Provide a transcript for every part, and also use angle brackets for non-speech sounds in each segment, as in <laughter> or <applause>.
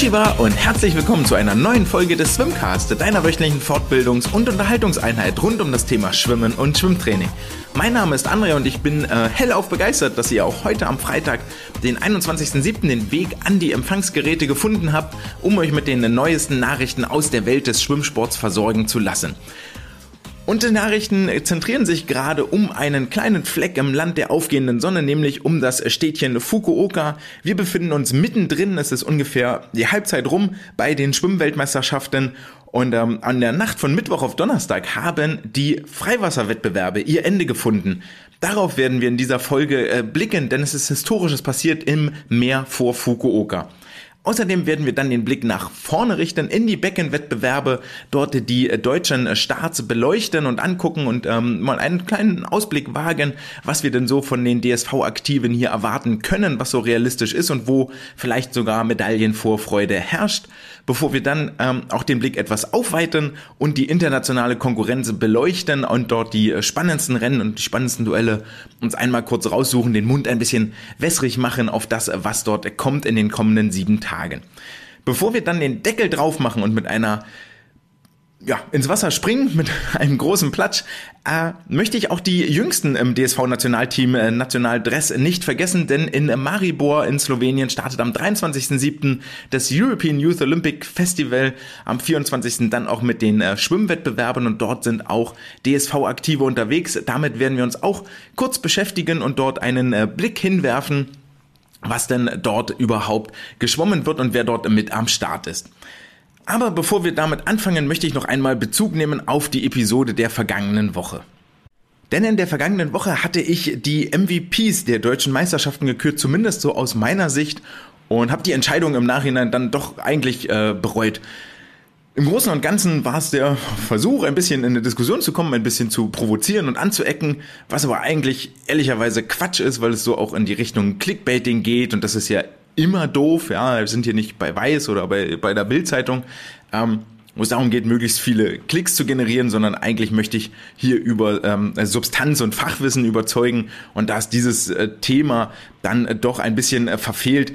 Konnichiwa und herzlich willkommen zu einer neuen Folge des Swimcast, deiner wöchentlichen Fortbildungs- und Unterhaltungseinheit rund um das Thema Schwimmen und Schwimmtraining. Mein Name ist André und ich bin äh, hellauf begeistert, dass ihr auch heute am Freitag, den 21.07., den Weg an die Empfangsgeräte gefunden habt, um euch mit den neuesten Nachrichten aus der Welt des Schwimmsports versorgen zu lassen. Und die Nachrichten zentrieren sich gerade um einen kleinen Fleck im Land der aufgehenden Sonne, nämlich um das Städtchen Fukuoka. Wir befinden uns mittendrin, es ist ungefähr die Halbzeit rum bei den Schwimmweltmeisterschaften und ähm, an der Nacht von Mittwoch auf Donnerstag haben die Freiwasserwettbewerbe ihr Ende gefunden. Darauf werden wir in dieser Folge äh, blicken, denn es ist Historisches passiert im Meer vor Fukuoka. Außerdem werden wir dann den Blick nach vorne richten in die Beckenwettbewerbe, dort die deutschen Starts beleuchten und angucken und ähm, mal einen kleinen Ausblick wagen, was wir denn so von den DSV-Aktiven hier erwarten können, was so realistisch ist und wo vielleicht sogar Medaillenvorfreude herrscht, bevor wir dann ähm, auch den Blick etwas aufweiten und die internationale Konkurrenz beleuchten und dort die spannendsten Rennen und die spannendsten Duelle uns einmal kurz raussuchen, den Mund ein bisschen wässrig machen auf das, was dort kommt in den kommenden sieben Tagen. Tagen. Bevor wir dann den Deckel drauf machen und mit einer ja, ins Wasser springen mit <laughs> einem großen Platsch, äh, möchte ich auch die Jüngsten im DSV-Nationalteam äh, Nationaldress nicht vergessen, denn in Maribor in Slowenien startet am 23.07. das European Youth Olympic Festival, am 24. dann auch mit den äh, Schwimmwettbewerben und dort sind auch DSV-Aktive unterwegs. Damit werden wir uns auch kurz beschäftigen und dort einen äh, Blick hinwerfen was denn dort überhaupt geschwommen wird und wer dort mit am Start ist. Aber bevor wir damit anfangen, möchte ich noch einmal Bezug nehmen auf die Episode der vergangenen Woche. Denn in der vergangenen Woche hatte ich die MVPs der deutschen Meisterschaften gekürt, zumindest so aus meiner Sicht, und habe die Entscheidung im Nachhinein dann doch eigentlich äh, bereut. Im Großen und Ganzen war es der Versuch, ein bisschen in eine Diskussion zu kommen, ein bisschen zu provozieren und anzuecken, was aber eigentlich ehrlicherweise Quatsch ist, weil es so auch in die Richtung Clickbaiting geht und das ist ja immer doof. Ja, wir sind hier nicht bei Weiß oder bei, bei der Bildzeitung, ähm, wo es darum geht, möglichst viele Klicks zu generieren, sondern eigentlich möchte ich hier über ähm, Substanz und Fachwissen überzeugen und da ist dieses äh, Thema dann äh, doch ein bisschen äh, verfehlt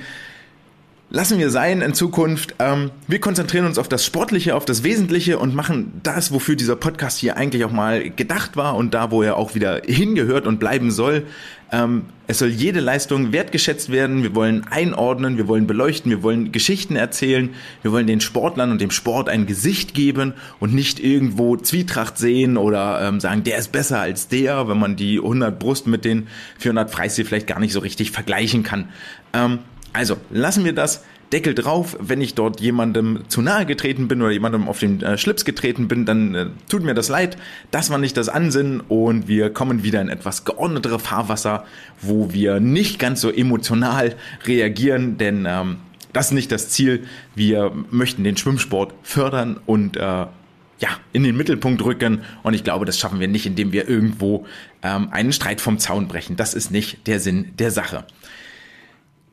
lassen wir sein in Zukunft. Ähm, wir konzentrieren uns auf das Sportliche, auf das Wesentliche und machen das, wofür dieser Podcast hier eigentlich auch mal gedacht war und da, wo er auch wieder hingehört und bleiben soll. Ähm, es soll jede Leistung wertgeschätzt werden. Wir wollen einordnen, wir wollen beleuchten, wir wollen Geschichten erzählen. Wir wollen den Sportlern und dem Sport ein Gesicht geben und nicht irgendwo Zwietracht sehen oder ähm, sagen, der ist besser als der, wenn man die 100 Brust mit den 400 Freistil vielleicht gar nicht so richtig vergleichen kann. Ähm, also lassen wir das. Deckel drauf, wenn ich dort jemandem zu nahe getreten bin oder jemandem auf den äh, Schlips getreten bin, dann äh, tut mir das leid. Das war nicht das Ansinnen und wir kommen wieder in etwas geordnetere Fahrwasser, wo wir nicht ganz so emotional reagieren, denn ähm, das ist nicht das Ziel. Wir möchten den Schwimmsport fördern und äh, ja, in den Mittelpunkt rücken. Und ich glaube, das schaffen wir nicht, indem wir irgendwo ähm, einen Streit vom Zaun brechen. Das ist nicht der Sinn der Sache.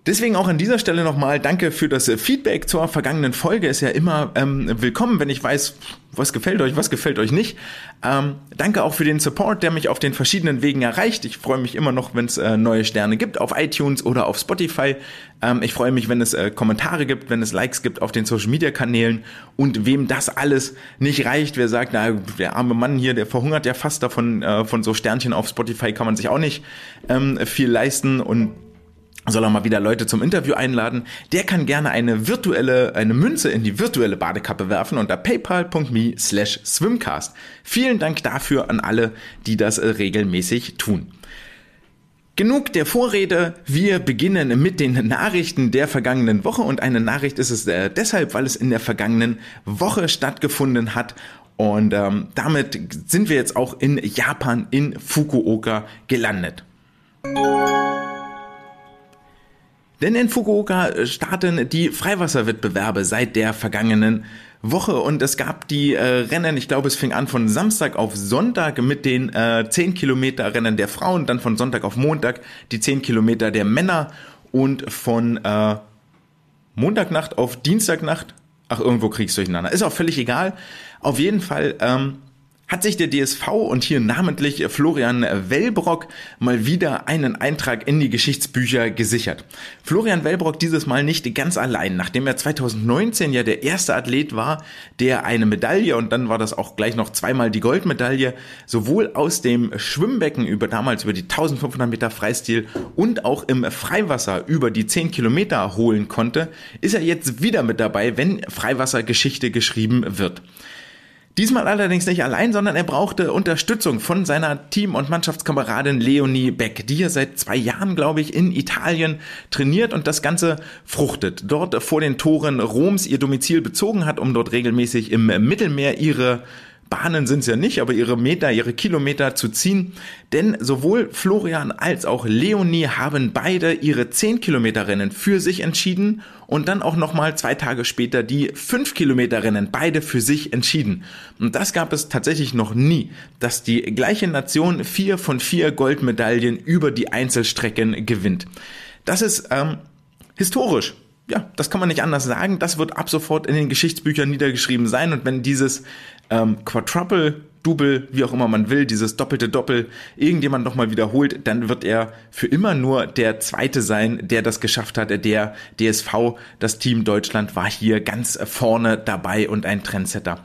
Deswegen auch an dieser Stelle nochmal danke für das äh, Feedback zur vergangenen Folge. Ist ja immer ähm, willkommen, wenn ich weiß, was gefällt euch, was gefällt euch nicht. Ähm, danke auch für den Support, der mich auf den verschiedenen Wegen erreicht. Ich freue mich immer noch, wenn es äh, neue Sterne gibt auf iTunes oder auf Spotify. Ähm, ich freue mich, wenn es äh, Kommentare gibt, wenn es Likes gibt auf den Social Media Kanälen. Und wem das alles nicht reicht, wer sagt, na, der arme Mann hier, der verhungert ja fast davon, äh, von so Sternchen auf Spotify kann man sich auch nicht ähm, viel leisten und soll er mal wieder Leute zum Interview einladen, der kann gerne eine virtuelle, eine Münze in die virtuelle Badekappe werfen unter paypal.me slash swimcast. Vielen Dank dafür an alle, die das äh, regelmäßig tun. Genug der Vorrede, wir beginnen mit den Nachrichten der vergangenen Woche und eine Nachricht ist es äh, deshalb, weil es in der vergangenen Woche stattgefunden hat und ähm, damit sind wir jetzt auch in Japan in Fukuoka gelandet. Denn in Fukuoka äh, starten die Freiwasserwettbewerbe seit der vergangenen Woche und es gab die äh, Rennen, ich glaube es fing an von Samstag auf Sonntag mit den äh, 10 Kilometer Rennen der Frauen, dann von Sonntag auf Montag die 10 Kilometer der Männer und von äh, Montagnacht auf Dienstagnacht, ach irgendwo kriegst du durcheinander, ist auch völlig egal. Auf jeden Fall ähm, hat sich der DSV und hier namentlich Florian Wellbrock mal wieder einen Eintrag in die Geschichtsbücher gesichert. Florian Wellbrock dieses Mal nicht ganz allein, nachdem er 2019 ja der erste Athlet war, der eine Medaille und dann war das auch gleich noch zweimal die Goldmedaille, sowohl aus dem Schwimmbecken über damals über die 1500 Meter Freistil und auch im Freiwasser über die 10 Kilometer holen konnte, ist er jetzt wieder mit dabei, wenn Freiwassergeschichte geschrieben wird. Diesmal allerdings nicht allein, sondern er brauchte Unterstützung von seiner Team- und Mannschaftskameradin Leonie Beck, die er seit zwei Jahren, glaube ich, in Italien trainiert und das Ganze fruchtet. Dort vor den Toren Roms ihr Domizil bezogen hat, um dort regelmäßig im Mittelmeer ihre Bahnen sind es ja nicht, aber ihre Meter, ihre Kilometer zu ziehen. Denn sowohl Florian als auch Leonie haben beide ihre 10 Kilometer Rennen für sich entschieden und dann auch nochmal zwei Tage später die 5 Kilometer Rennen beide für sich entschieden. Und das gab es tatsächlich noch nie, dass die gleiche Nation vier von vier Goldmedaillen über die Einzelstrecken gewinnt. Das ist ähm, historisch ja, das kann man nicht anders sagen. Das wird ab sofort in den Geschichtsbüchern niedergeschrieben sein. Und wenn dieses ähm, Quadruple, Double, wie auch immer man will, dieses doppelte Doppel, irgendjemand nochmal wiederholt, dann wird er für immer nur der Zweite sein, der das geschafft hat. Der DSV, das Team Deutschland, war hier ganz vorne dabei und ein Trendsetter.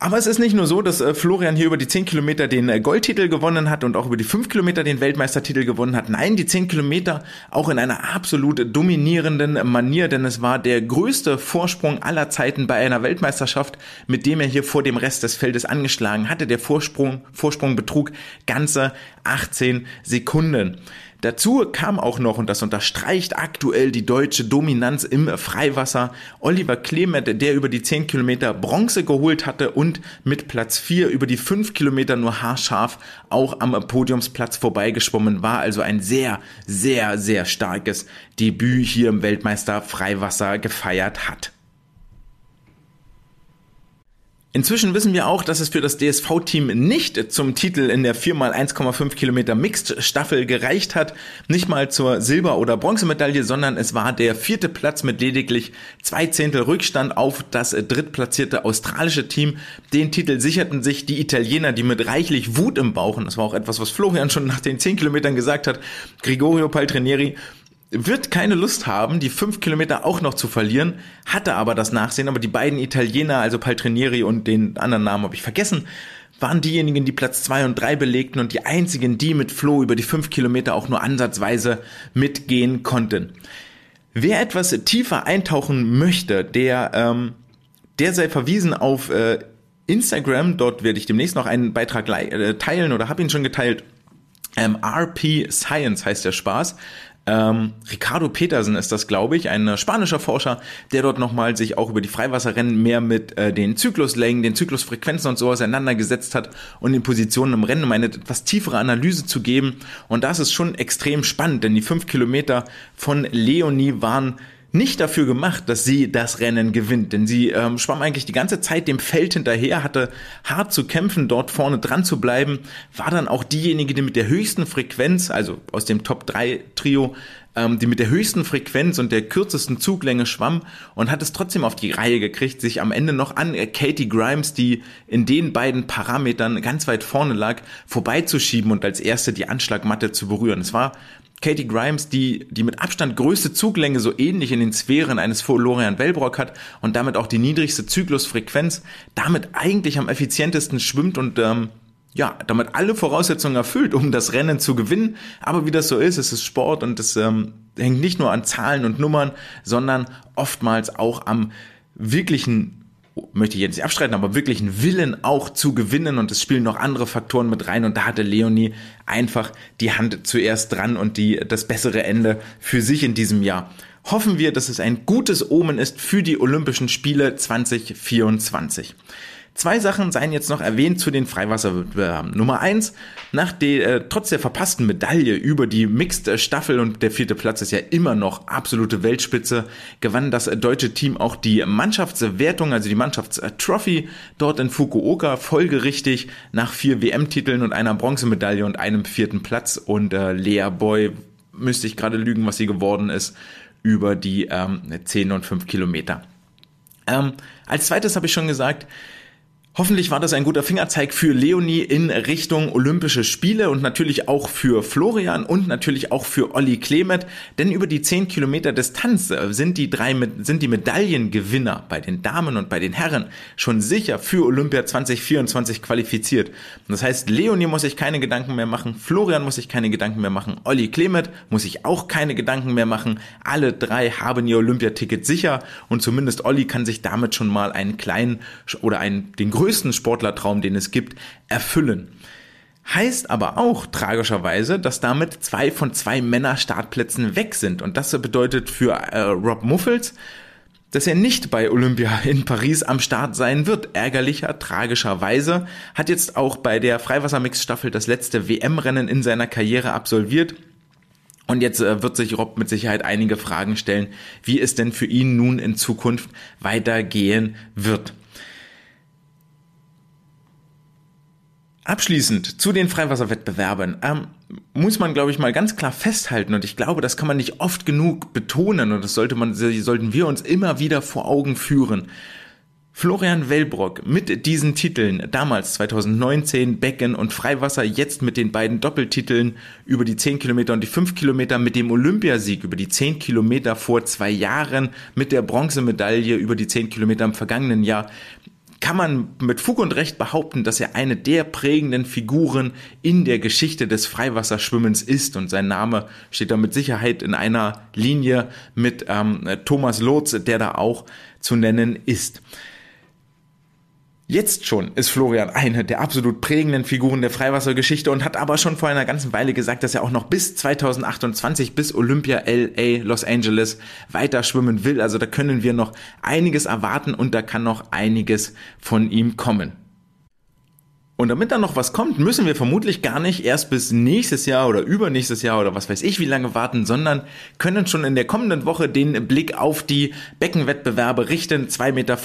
Aber es ist nicht nur so, dass äh, Florian hier über die 10 Kilometer den äh, Goldtitel gewonnen hat und auch über die 5 Kilometer den Weltmeistertitel gewonnen hat. Nein, die 10 Kilometer auch in einer absolut dominierenden Manier, denn es war der größte Vorsprung aller Zeiten bei einer Weltmeisterschaft, mit dem er hier vor dem Rest des Feldes angeschlagen hatte. Der Vorsprung, Vorsprung betrug ganze 18 Sekunden. Dazu kam auch noch, und das unterstreicht aktuell die deutsche Dominanz im Freiwasser, Oliver Clement, der über die 10 Kilometer Bronze geholt hatte und mit Platz 4 über die 5 Kilometer nur haarscharf auch am Podiumsplatz vorbeigeschwommen war. Also ein sehr, sehr, sehr starkes Debüt hier im Weltmeister Freiwasser gefeiert hat. Inzwischen wissen wir auch, dass es für das DSV-Team nicht zum Titel in der 4x1,5 Kilometer Mixed-Staffel gereicht hat, nicht mal zur Silber- oder Bronzemedaille, sondern es war der vierte Platz mit lediglich zwei Zehntel Rückstand auf das drittplatzierte australische Team. Den Titel sicherten sich die Italiener, die mit reichlich Wut im Bauch, und das war auch etwas, was Florian schon nach den 10 Kilometern gesagt hat, Gregorio Paltrinieri, wird keine Lust haben, die fünf Kilometer auch noch zu verlieren, hatte aber das Nachsehen, aber die beiden Italiener, also Paltrinieri und den anderen Namen habe ich vergessen, waren diejenigen, die Platz zwei und drei belegten und die einzigen, die mit Flo über die fünf Kilometer auch nur ansatzweise mitgehen konnten. Wer etwas tiefer eintauchen möchte, der, ähm, der sei verwiesen auf äh, Instagram. Dort werde ich demnächst noch einen Beitrag äh, teilen oder habe ihn schon geteilt. Ähm, RP Science heißt der Spaß. Ähm, Ricardo Petersen ist das, glaube ich, ein spanischer Forscher, der dort nochmal sich auch über die Freiwasserrennen mehr mit äh, den Zykluslängen, den Zyklusfrequenzen und so auseinandergesetzt hat und den Positionen im Rennen, um eine etwas tiefere Analyse zu geben. Und das ist schon extrem spannend, denn die fünf Kilometer von Leonie waren nicht dafür gemacht, dass sie das Rennen gewinnt, denn sie ähm, schwamm eigentlich die ganze Zeit dem Feld hinterher, hatte hart zu kämpfen, dort vorne dran zu bleiben, war dann auch diejenige, die mit der höchsten Frequenz, also aus dem Top 3 Trio, ähm, die mit der höchsten Frequenz und der kürzesten Zuglänge schwamm und hat es trotzdem auf die Reihe gekriegt, sich am Ende noch an äh, Katie Grimes, die in den beiden Parametern ganz weit vorne lag, vorbeizuschieben und als erste die Anschlagmatte zu berühren. Es war Katie Grimes, die die mit Abstand größte Zuglänge so ähnlich in den Sphären eines Florian Wellbrock hat und damit auch die niedrigste Zyklusfrequenz, damit eigentlich am effizientesten schwimmt und ähm, ja, damit alle Voraussetzungen erfüllt, um das Rennen zu gewinnen. Aber wie das so ist, es ist Sport und es ähm, hängt nicht nur an Zahlen und Nummern, sondern oftmals auch am wirklichen möchte ich jetzt nicht abstreiten, aber wirklich einen Willen auch zu gewinnen und es spielen noch andere Faktoren mit rein und da hatte Leonie einfach die Hand zuerst dran und die, das bessere Ende für sich in diesem Jahr. Hoffen wir, dass es ein gutes Omen ist für die Olympischen Spiele 2024. Zwei Sachen seien jetzt noch erwähnt zu den Freiwasserwettbewerben. Nummer eins, nach der, äh, trotz der verpassten Medaille über die Mixed Staffel und der vierte Platz ist ja immer noch absolute Weltspitze, gewann das deutsche Team auch die Mannschaftswertung, also die Mannschaftstrophy dort in Fukuoka, folgerichtig nach vier WM-Titeln und einer Bronzemedaille und einem vierten Platz und äh, Lea Boy, müsste ich gerade lügen, was sie geworden ist, über die ähm, 10 und 5 Kilometer. Ähm, als zweites habe ich schon gesagt, Hoffentlich war das ein guter Fingerzeig für Leonie in Richtung Olympische Spiele und natürlich auch für Florian und natürlich auch für Olli Klemet, denn über die 10 Kilometer Distanz äh, sind die drei, sind die Medaillengewinner bei den Damen und bei den Herren schon sicher für Olympia 2024 qualifiziert. Das heißt, Leonie muss sich keine Gedanken mehr machen, Florian muss sich keine Gedanken mehr machen, Olli Klemet muss sich auch keine Gedanken mehr machen. Alle drei haben ihr Olympiaticket sicher und zumindest Olli kann sich damit schon mal einen kleinen oder einen, den größten größten Sportlertraum, den es gibt, erfüllen. Heißt aber auch tragischerweise, dass damit zwei von zwei Männer-Startplätzen weg sind. Und das bedeutet für äh, Rob Muffels, dass er nicht bei Olympia in Paris am Start sein wird. Ärgerlicher, tragischerweise hat jetzt auch bei der Freiwassermix-Staffel das letzte WM-Rennen in seiner Karriere absolviert. Und jetzt äh, wird sich Rob mit Sicherheit einige Fragen stellen, wie es denn für ihn nun in Zukunft weitergehen wird. Abschließend zu den Freiwasserwettbewerben ähm, muss man, glaube ich, mal ganz klar festhalten und ich glaube, das kann man nicht oft genug betonen und das sollte man, sollten wir uns immer wieder vor Augen führen. Florian Wellbrock mit diesen Titeln, damals 2019 Becken und Freiwasser, jetzt mit den beiden Doppeltiteln über die 10 Kilometer und die 5 Kilometer, mit dem Olympiasieg über die 10 Kilometer vor zwei Jahren, mit der Bronzemedaille über die 10 Kilometer im vergangenen Jahr kann man mit Fug und Recht behaupten, dass er eine der prägenden Figuren in der Geschichte des Freiwasserschwimmens ist und sein Name steht da mit Sicherheit in einer Linie mit ähm, Thomas Lotz, der da auch zu nennen ist. Jetzt schon ist Florian eine der absolut prägenden Figuren der Freiwassergeschichte und hat aber schon vor einer ganzen Weile gesagt, dass er auch noch bis 2028, bis Olympia LA Los Angeles weiter schwimmen will. Also da können wir noch einiges erwarten und da kann noch einiges von ihm kommen. Und damit dann noch was kommt, müssen wir vermutlich gar nicht erst bis nächstes Jahr oder übernächstes Jahr oder was weiß ich wie lange warten, sondern können schon in der kommenden Woche den Blick auf die Beckenwettbewerbe richten. 2,50 Meter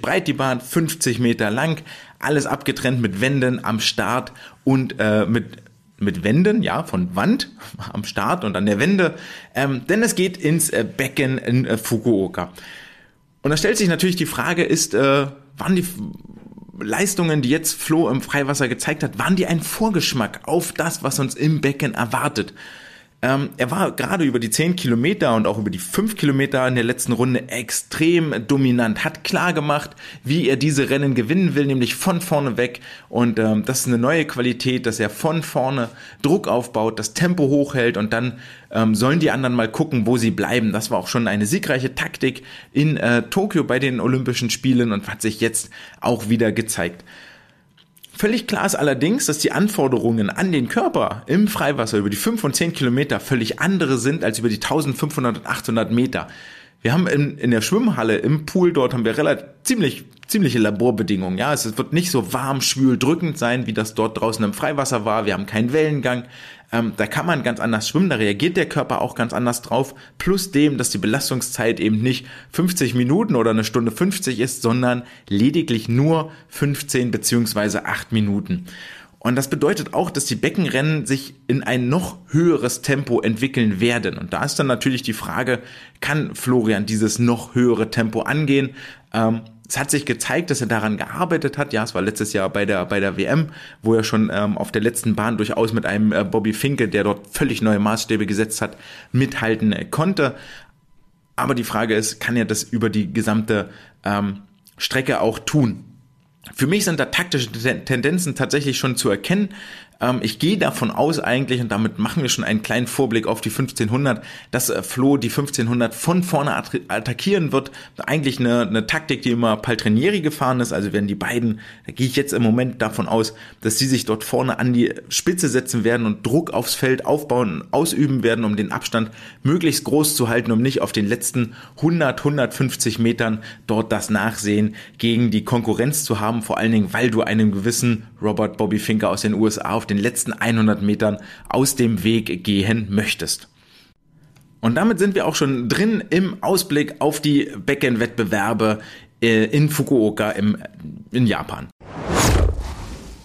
breit die Bahn, 50 Meter lang, alles abgetrennt mit Wänden am Start und äh, mit mit Wänden, ja, von Wand <laughs> am Start und an der Wende, ähm, denn es geht ins äh, Becken in äh, Fukuoka. Und da stellt sich natürlich die Frage, ist, äh, wann die Leistungen, die jetzt Flo im Freiwasser gezeigt hat, waren die ein Vorgeschmack auf das, was uns im Becken erwartet. Ähm, er war gerade über die 10 Kilometer und auch über die 5 Kilometer in der letzten Runde extrem dominant, hat klar gemacht, wie er diese Rennen gewinnen will, nämlich von vorne weg. Und ähm, das ist eine neue Qualität, dass er von vorne Druck aufbaut, das Tempo hochhält und dann ähm, sollen die anderen mal gucken, wo sie bleiben. Das war auch schon eine siegreiche Taktik in äh, Tokio bei den Olympischen Spielen und hat sich jetzt auch wieder gezeigt. Völlig klar ist allerdings, dass die Anforderungen an den Körper im Freiwasser über die 5 und 10 Kilometer völlig andere sind als über die 1500 und 800 Meter. Wir haben in, in der Schwimmhalle, im Pool dort haben wir relativ ziemlich ziemliche Laborbedingungen. Ja, es wird nicht so warm, schwül, drückend sein, wie das dort draußen im Freiwasser war. Wir haben keinen Wellengang. Ähm, da kann man ganz anders schwimmen, da reagiert der Körper auch ganz anders drauf. Plus dem, dass die Belastungszeit eben nicht 50 Minuten oder eine Stunde 50 ist, sondern lediglich nur 15 beziehungsweise 8 Minuten. Und das bedeutet auch, dass die Beckenrennen sich in ein noch höheres Tempo entwickeln werden. Und da ist dann natürlich die Frage, kann Florian dieses noch höhere Tempo angehen? Ähm, es hat sich gezeigt, dass er daran gearbeitet hat. Ja, es war letztes Jahr bei der, bei der WM, wo er schon ähm, auf der letzten Bahn durchaus mit einem äh, Bobby Finke, der dort völlig neue Maßstäbe gesetzt hat, mithalten äh, konnte. Aber die Frage ist, kann er das über die gesamte ähm, Strecke auch tun? Für mich sind da taktische Tendenzen tatsächlich schon zu erkennen. Ähm, ich gehe davon aus eigentlich, und damit machen wir schon einen kleinen Vorblick auf die 1500, dass äh, Flo die 1500 von vorne attackieren wird. Eigentlich eine, eine Taktik, die immer Paltrinieri gefahren ist. Also werden die beiden, da gehe ich jetzt im Moment davon aus, dass sie sich dort vorne an die Spitze setzen werden und Druck aufs Feld aufbauen, ausüben werden, um den Abstand möglichst groß zu halten, um nicht auf den letzten 100, 150 Metern dort das Nachsehen gegen die Konkurrenz zu haben. Vor allen Dingen, weil du einem gewissen Robert Bobby Finker aus den USA auf den letzten 100 Metern aus dem Weg gehen möchtest. Und damit sind wir auch schon drin im Ausblick auf die Becken-Wettbewerbe äh, in Fukuoka im, in Japan.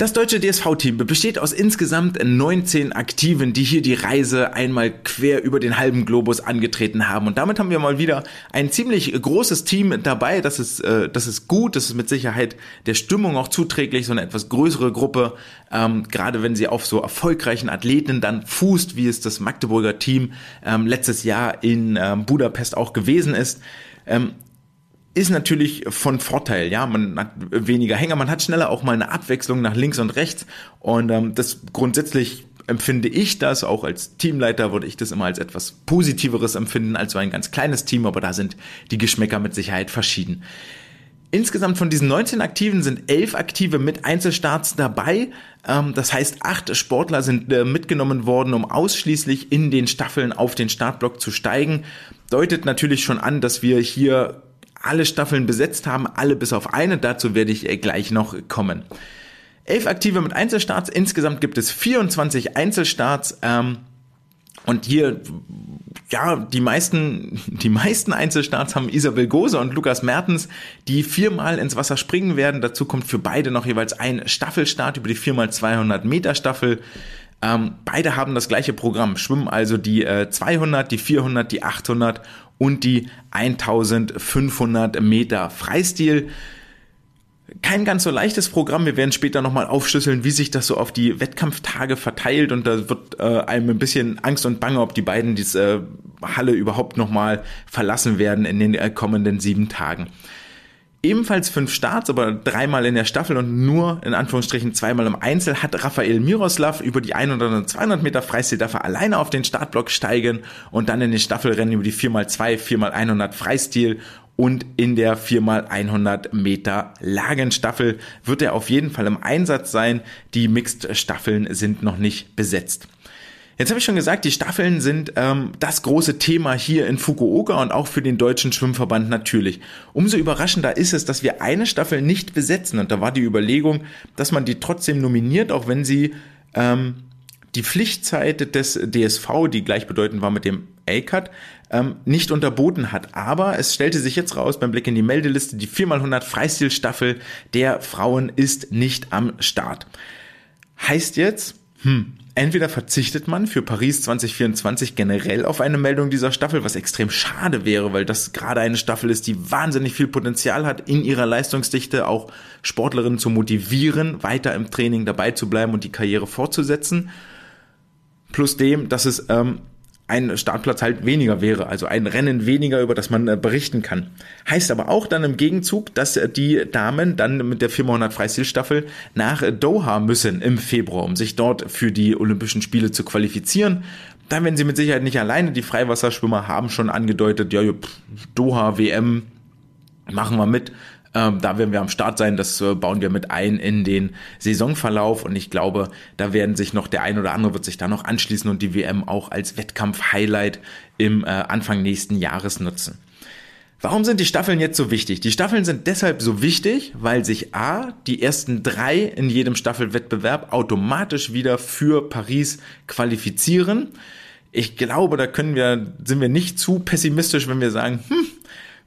Das deutsche DSV-Team besteht aus insgesamt 19 Aktiven, die hier die Reise einmal quer über den halben Globus angetreten haben. Und damit haben wir mal wieder ein ziemlich großes Team dabei. Das ist, äh, das ist gut, das ist mit Sicherheit der Stimmung auch zuträglich, so eine etwas größere Gruppe, ähm, gerade wenn sie auf so erfolgreichen Athleten dann fußt, wie es das Magdeburger Team ähm, letztes Jahr in ähm, Budapest auch gewesen ist. Ähm, ist natürlich von Vorteil, ja, man hat weniger Hänger, man hat schneller auch mal eine Abwechslung nach links und rechts und ähm, das grundsätzlich empfinde ich das, auch als Teamleiter würde ich das immer als etwas Positiveres empfinden als so ein ganz kleines Team, aber da sind die Geschmäcker mit Sicherheit verschieden. Insgesamt von diesen 19 Aktiven sind elf Aktive mit Einzelstarts dabei. Ähm, das heißt, acht Sportler sind äh, mitgenommen worden, um ausschließlich in den Staffeln auf den Startblock zu steigen. Deutet natürlich schon an, dass wir hier alle Staffeln besetzt haben, alle bis auf eine. Dazu werde ich äh, gleich noch kommen. Elf Aktive mit Einzelstarts. Insgesamt gibt es 24 Einzelstarts. Ähm, und hier, ja, die meisten, die meisten Einzelstarts haben Isabel Gose und Lukas Mertens, die viermal ins Wasser springen werden. Dazu kommt für beide noch jeweils ein Staffelstart über die 4x200 Meter Staffel. Ähm, beide haben das gleiche Programm, schwimmen also die äh, 200, die 400, die 800 und die 1500 Meter Freistil. Kein ganz so leichtes Programm. Wir werden später nochmal aufschlüsseln, wie sich das so auf die Wettkampftage verteilt. Und da wird äh, einem ein bisschen Angst und Bange, ob die beiden diese äh, Halle überhaupt nochmal verlassen werden in den äh, kommenden sieben Tagen. Ebenfalls fünf Starts, aber dreimal in der Staffel und nur in Anführungsstrichen zweimal im Einzel hat Rafael Miroslav über die 100 und 200 Meter Freistil darf er alleine auf den Startblock steigen und dann in den Staffelrennen über die 4x2, 4x100 Freistil und in der 4x100 Meter Lagenstaffel wird er auf jeden Fall im Einsatz sein. Die Mixed-Staffeln sind noch nicht besetzt. Jetzt habe ich schon gesagt, die Staffeln sind ähm, das große Thema hier in Fukuoka und auch für den deutschen Schwimmverband natürlich. Umso überraschender ist es, dass wir eine Staffel nicht besetzen. Und da war die Überlegung, dass man die trotzdem nominiert, auch wenn sie ähm, die Pflichtzeit des DSV, die gleichbedeutend war mit dem A-Cut, ähm, nicht unterboten hat. Aber es stellte sich jetzt raus beim Blick in die Meldeliste, die 4x100 Freistilstaffel der Frauen ist nicht am Start. Heißt jetzt, hm, entweder verzichtet man für Paris 2024 generell auf eine Meldung dieser Staffel, was extrem schade wäre, weil das gerade eine Staffel ist, die wahnsinnig viel Potenzial hat, in ihrer Leistungsdichte auch Sportlerinnen zu motivieren, weiter im Training dabei zu bleiben und die Karriere fortzusetzen. Plus dem, dass es ähm, ein Startplatz halt weniger wäre, also ein Rennen weniger, über das man äh, berichten kann. Heißt aber auch dann im Gegenzug, dass äh, die Damen dann mit der 400 Freistilstaffel nach Doha müssen im Februar, um sich dort für die Olympischen Spiele zu qualifizieren. Da werden sie mit Sicherheit nicht alleine. Die Freiwasserschwimmer haben schon angedeutet, ja, Doha, WM, machen wir mit. Ähm, da werden wir am Start sein. Das äh, bauen wir mit ein in den Saisonverlauf. Und ich glaube, da werden sich noch der ein oder andere wird sich da noch anschließen und die WM auch als Wettkampf-Highlight im äh, Anfang nächsten Jahres nutzen. Warum sind die Staffeln jetzt so wichtig? Die Staffeln sind deshalb so wichtig, weil sich A, die ersten drei in jedem Staffelwettbewerb automatisch wieder für Paris qualifizieren. Ich glaube, da können wir, sind wir nicht zu pessimistisch, wenn wir sagen, hm,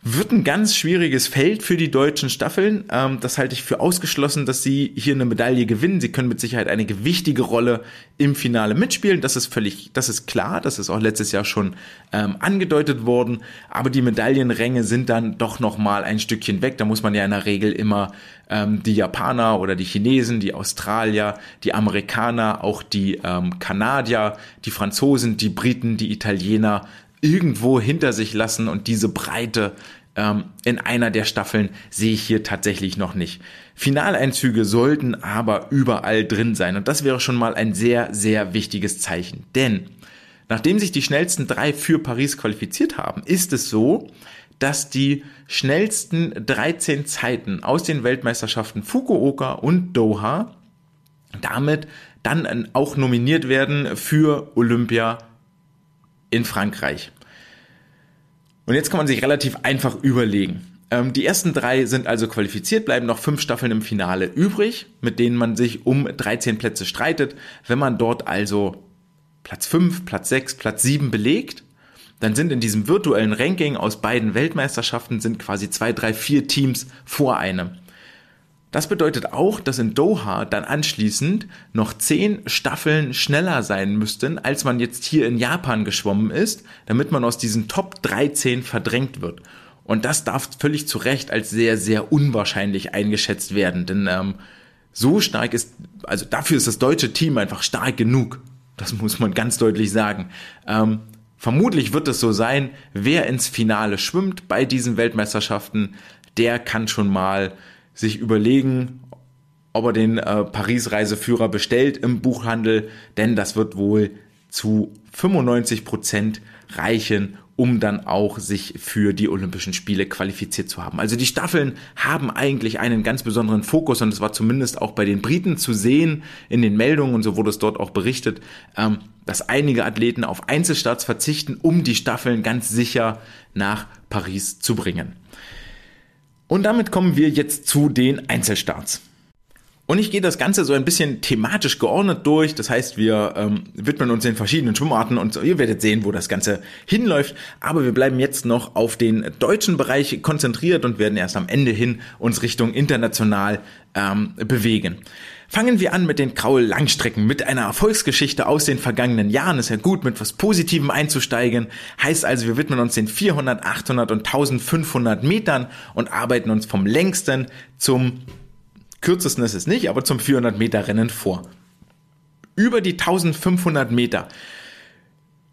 wird ein ganz schwieriges Feld für die deutschen Staffeln. Ähm, das halte ich für ausgeschlossen, dass sie hier eine Medaille gewinnen. Sie können mit Sicherheit eine gewichtige Rolle im Finale mitspielen. Das ist völlig, das ist klar. Das ist auch letztes Jahr schon ähm, angedeutet worden. Aber die Medaillenränge sind dann doch noch mal ein Stückchen weg. Da muss man ja in der Regel immer ähm, die Japaner oder die Chinesen, die Australier, die Amerikaner, auch die ähm, Kanadier, die Franzosen, die Briten, die Italiener irgendwo hinter sich lassen und diese Breite ähm, in einer der Staffeln sehe ich hier tatsächlich noch nicht. Finaleinzüge sollten aber überall drin sein und das wäre schon mal ein sehr, sehr wichtiges Zeichen. Denn nachdem sich die schnellsten drei für Paris qualifiziert haben, ist es so, dass die schnellsten 13 Zeiten aus den Weltmeisterschaften Fukuoka und Doha damit dann auch nominiert werden für Olympia in Frankreich. Und jetzt kann man sich relativ einfach überlegen. Ähm, die ersten drei sind also qualifiziert, bleiben noch fünf Staffeln im Finale übrig, mit denen man sich um 13 Plätze streitet. Wenn man dort also Platz 5, Platz 6, Platz 7 belegt, dann sind in diesem virtuellen Ranking aus beiden Weltmeisterschaften sind quasi zwei, drei, vier Teams vor einem. Das bedeutet auch, dass in Doha dann anschließend noch zehn Staffeln schneller sein müssten, als man jetzt hier in Japan geschwommen ist, damit man aus diesen Top 13 verdrängt wird. Und das darf völlig zu Recht als sehr, sehr unwahrscheinlich eingeschätzt werden, denn ähm, so stark ist, also dafür ist das deutsche Team einfach stark genug. Das muss man ganz deutlich sagen. Ähm, vermutlich wird es so sein, wer ins Finale schwimmt bei diesen Weltmeisterschaften, der kann schon mal sich überlegen, ob er den äh, Paris-Reiseführer bestellt im Buchhandel, denn das wird wohl zu 95 Prozent reichen, um dann auch sich für die Olympischen Spiele qualifiziert zu haben. Also die Staffeln haben eigentlich einen ganz besonderen Fokus und es war zumindest auch bei den Briten zu sehen in den Meldungen und so wurde es dort auch berichtet, ähm, dass einige Athleten auf Einzelstarts verzichten, um die Staffeln ganz sicher nach Paris zu bringen. Und damit kommen wir jetzt zu den Einzelstarts. Und ich gehe das Ganze so ein bisschen thematisch geordnet durch. Das heißt, wir ähm, widmen uns den verschiedenen Schwimmarten und ihr werdet sehen, wo das Ganze hinläuft. Aber wir bleiben jetzt noch auf den deutschen Bereich konzentriert und werden erst am Ende hin uns Richtung international ähm, bewegen. Fangen wir an mit den Kraul-Langstrecken, mit einer Erfolgsgeschichte aus den vergangenen Jahren. Ist ja gut, mit was Positivem einzusteigen. Heißt also, wir widmen uns den 400, 800 und 1500 Metern und arbeiten uns vom längsten zum kürzesten ist es nicht, aber zum 400 Meter Rennen vor. Über die 1500 Meter.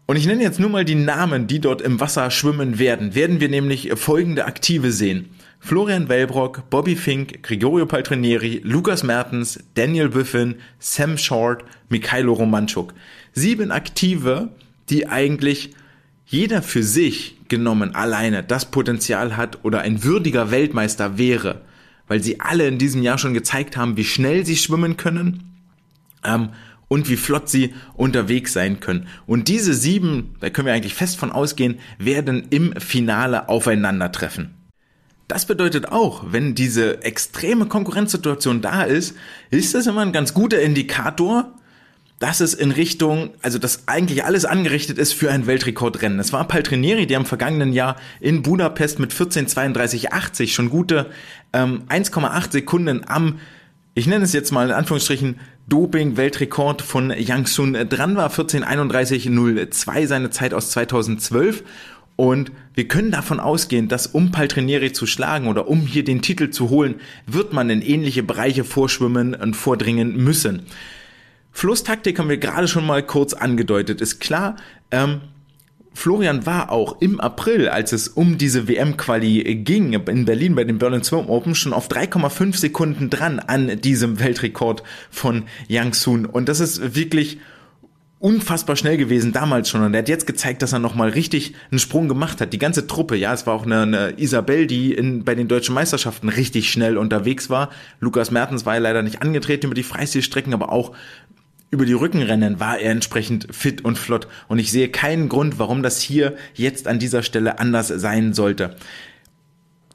Und ich nenne jetzt nur mal die Namen, die dort im Wasser schwimmen werden. Werden wir nämlich folgende Aktive sehen. Florian Wellbrock, Bobby Fink, Gregorio Paltrinieri, Lukas Mertens, Daniel Biffin, Sam Short, Mikhailo Romanchuk. Sieben Aktive, die eigentlich jeder für sich genommen alleine das Potenzial hat oder ein würdiger Weltmeister wäre weil sie alle in diesem Jahr schon gezeigt haben, wie schnell sie schwimmen können ähm, und wie flott sie unterwegs sein können. Und diese sieben, da können wir eigentlich fest von ausgehen, werden im Finale aufeinandertreffen. Das bedeutet auch, wenn diese extreme Konkurrenzsituation da ist, ist das immer ein ganz guter Indikator, dass es in Richtung, also dass eigentlich alles angerichtet ist für ein Weltrekordrennen. Es war Paltrinieri, der im vergangenen Jahr in Budapest mit 14:32:80 schon gute ähm, 1,8 Sekunden am, ich nenne es jetzt mal in Anführungsstrichen, Doping-Weltrekord von Yang Sun dran war, 14:31:02 seine Zeit aus 2012. Und wir können davon ausgehen, dass um Paltrinieri zu schlagen oder um hier den Titel zu holen, wird man in ähnliche Bereiche vorschwimmen und vordringen müssen. Flusstaktik haben wir gerade schon mal kurz angedeutet. Ist klar, ähm, Florian war auch im April, als es um diese WM-Quali ging, in Berlin bei den Berlin Swim Open schon auf 3,5 Sekunden dran an diesem Weltrekord von Yang Sun. Und das ist wirklich unfassbar schnell gewesen damals schon und er hat jetzt gezeigt, dass er nochmal richtig einen Sprung gemacht hat. Die ganze Truppe, ja, es war auch eine, eine Isabel, die in, bei den deutschen Meisterschaften richtig schnell unterwegs war. Lukas Mertens war ja leider nicht angetreten über die Freistilstrecken, aber auch über die Rückenrennen war er entsprechend fit und flott und ich sehe keinen Grund, warum das hier jetzt an dieser Stelle anders sein sollte.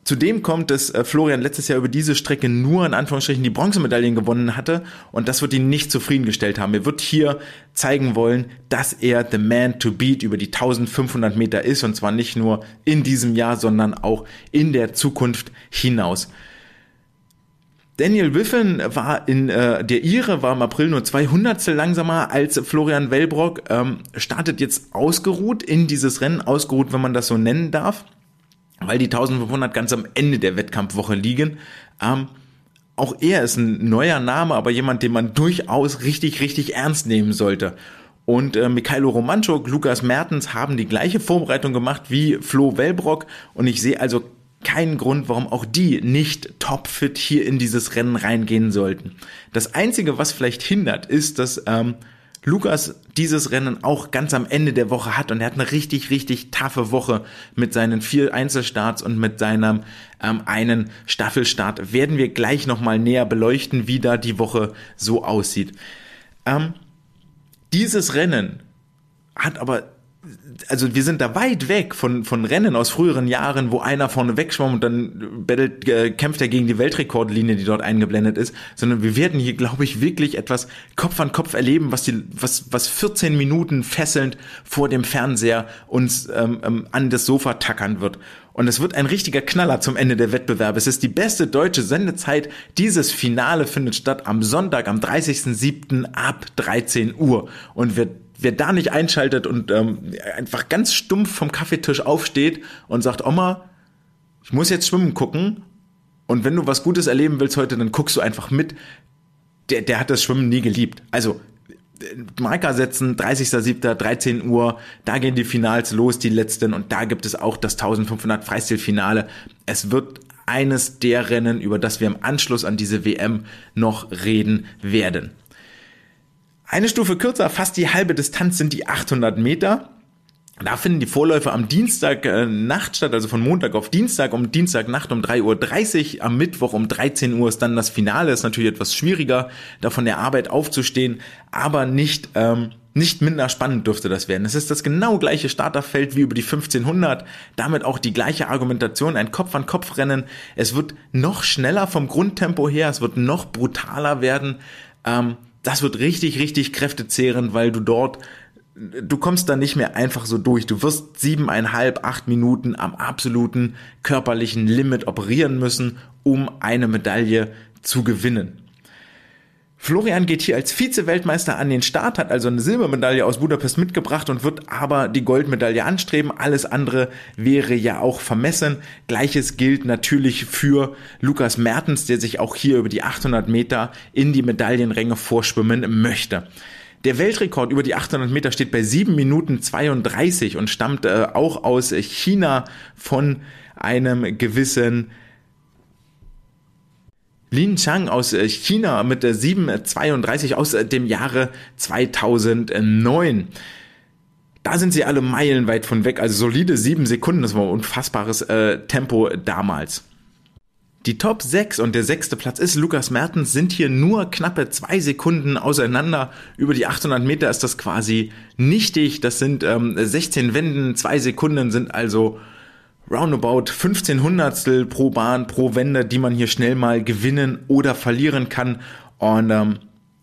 Zudem kommt, dass äh, Florian letztes Jahr über diese Strecke nur in Anführungsstrichen die Bronzemedaillen gewonnen hatte und das wird ihn nicht zufriedengestellt haben. Er wird hier zeigen wollen, dass er the man to beat über die 1500 Meter ist und zwar nicht nur in diesem Jahr, sondern auch in der Zukunft hinaus. Daniel Wiffen war in äh, der Ire war im April nur 200 langsamer als Florian Wellbrock, ähm, startet jetzt ausgeruht in dieses Rennen, ausgeruht, wenn man das so nennen darf, weil die 1500 ganz am Ende der Wettkampfwoche liegen. Ähm, auch er ist ein neuer Name, aber jemand, den man durchaus richtig, richtig ernst nehmen sollte. Und äh, Mikhailo Romanchuk, Lukas Mertens haben die gleiche Vorbereitung gemacht wie Flo Wellbrock und ich sehe also keinen Grund, warum auch die nicht topfit hier in dieses Rennen reingehen sollten. Das Einzige, was vielleicht hindert, ist, dass ähm, Lukas dieses Rennen auch ganz am Ende der Woche hat und er hat eine richtig, richtig taffe Woche mit seinen vier Einzelstarts und mit seinem ähm, einen Staffelstart. Werden wir gleich nochmal näher beleuchten, wie da die Woche so aussieht. Ähm, dieses Rennen hat aber also wir sind da weit weg von, von Rennen aus früheren Jahren, wo einer vorne wegschwamm und dann bettelt, äh, kämpft er gegen die Weltrekordlinie, die dort eingeblendet ist, sondern wir werden hier, glaube ich, wirklich etwas Kopf an Kopf erleben, was die, was, was 14 Minuten fesselnd vor dem Fernseher uns ähm, ähm, an das Sofa tackern wird. Und es wird ein richtiger Knaller zum Ende der Wettbewerbe. Es ist die beste deutsche Sendezeit. Dieses Finale findet statt am Sonntag, am 30.07. ab 13 Uhr. Und wer, wer da nicht einschaltet und ähm, einfach ganz stumpf vom Kaffeetisch aufsteht und sagt, Oma, ich muss jetzt schwimmen gucken. Und wenn du was Gutes erleben willst heute, dann guckst du einfach mit. Der, der hat das Schwimmen nie geliebt. Also Marker setzen, 30.07., 13 Uhr, da gehen die Finals los, die letzten, und da gibt es auch das 1500 Freistilfinale. Es wird eines der Rennen, über das wir im Anschluss an diese WM noch reden werden. Eine Stufe kürzer, fast die halbe Distanz sind die 800 Meter. Da finden die Vorläufe am Dienstag äh, Nacht statt, also von Montag auf Dienstag, um Dienstagnacht um 3.30 Uhr, am Mittwoch um 13 Uhr ist dann das Finale, ist natürlich etwas schwieriger, da von der Arbeit aufzustehen, aber nicht, ähm, nicht minder spannend dürfte das werden. Es ist das genau gleiche Starterfeld wie über die 1500, damit auch die gleiche Argumentation, ein Kopf-an-Kopf-Rennen. Es wird noch schneller vom Grundtempo her, es wird noch brutaler werden. Ähm, das wird richtig, richtig kräftezehrend, weil du dort du kommst da nicht mehr einfach so durch. Du wirst siebeneinhalb, acht Minuten am absoluten körperlichen Limit operieren müssen, um eine Medaille zu gewinnen. Florian geht hier als Vize-Weltmeister an den Start, hat also eine Silbermedaille aus Budapest mitgebracht und wird aber die Goldmedaille anstreben. Alles andere wäre ja auch vermessen. Gleiches gilt natürlich für Lukas Mertens, der sich auch hier über die 800 Meter in die Medaillenränge vorschwimmen möchte. Der Weltrekord über die 800 Meter steht bei 7 Minuten 32 und stammt äh, auch aus China von einem gewissen Lin Chang aus äh, China mit 7,32 aus äh, dem Jahre 2009. Da sind sie alle meilenweit von weg, also solide 7 Sekunden, das war ein unfassbares äh, Tempo damals. Die Top 6 und der sechste Platz ist Lukas Mertens, sind hier nur knappe zwei Sekunden auseinander. Über die 800 Meter ist das quasi nichtig. Das sind ähm, 16 Wenden, zwei Sekunden sind also roundabout 15 Hundertstel pro Bahn, pro Wende, die man hier schnell mal gewinnen oder verlieren kann. Und ähm,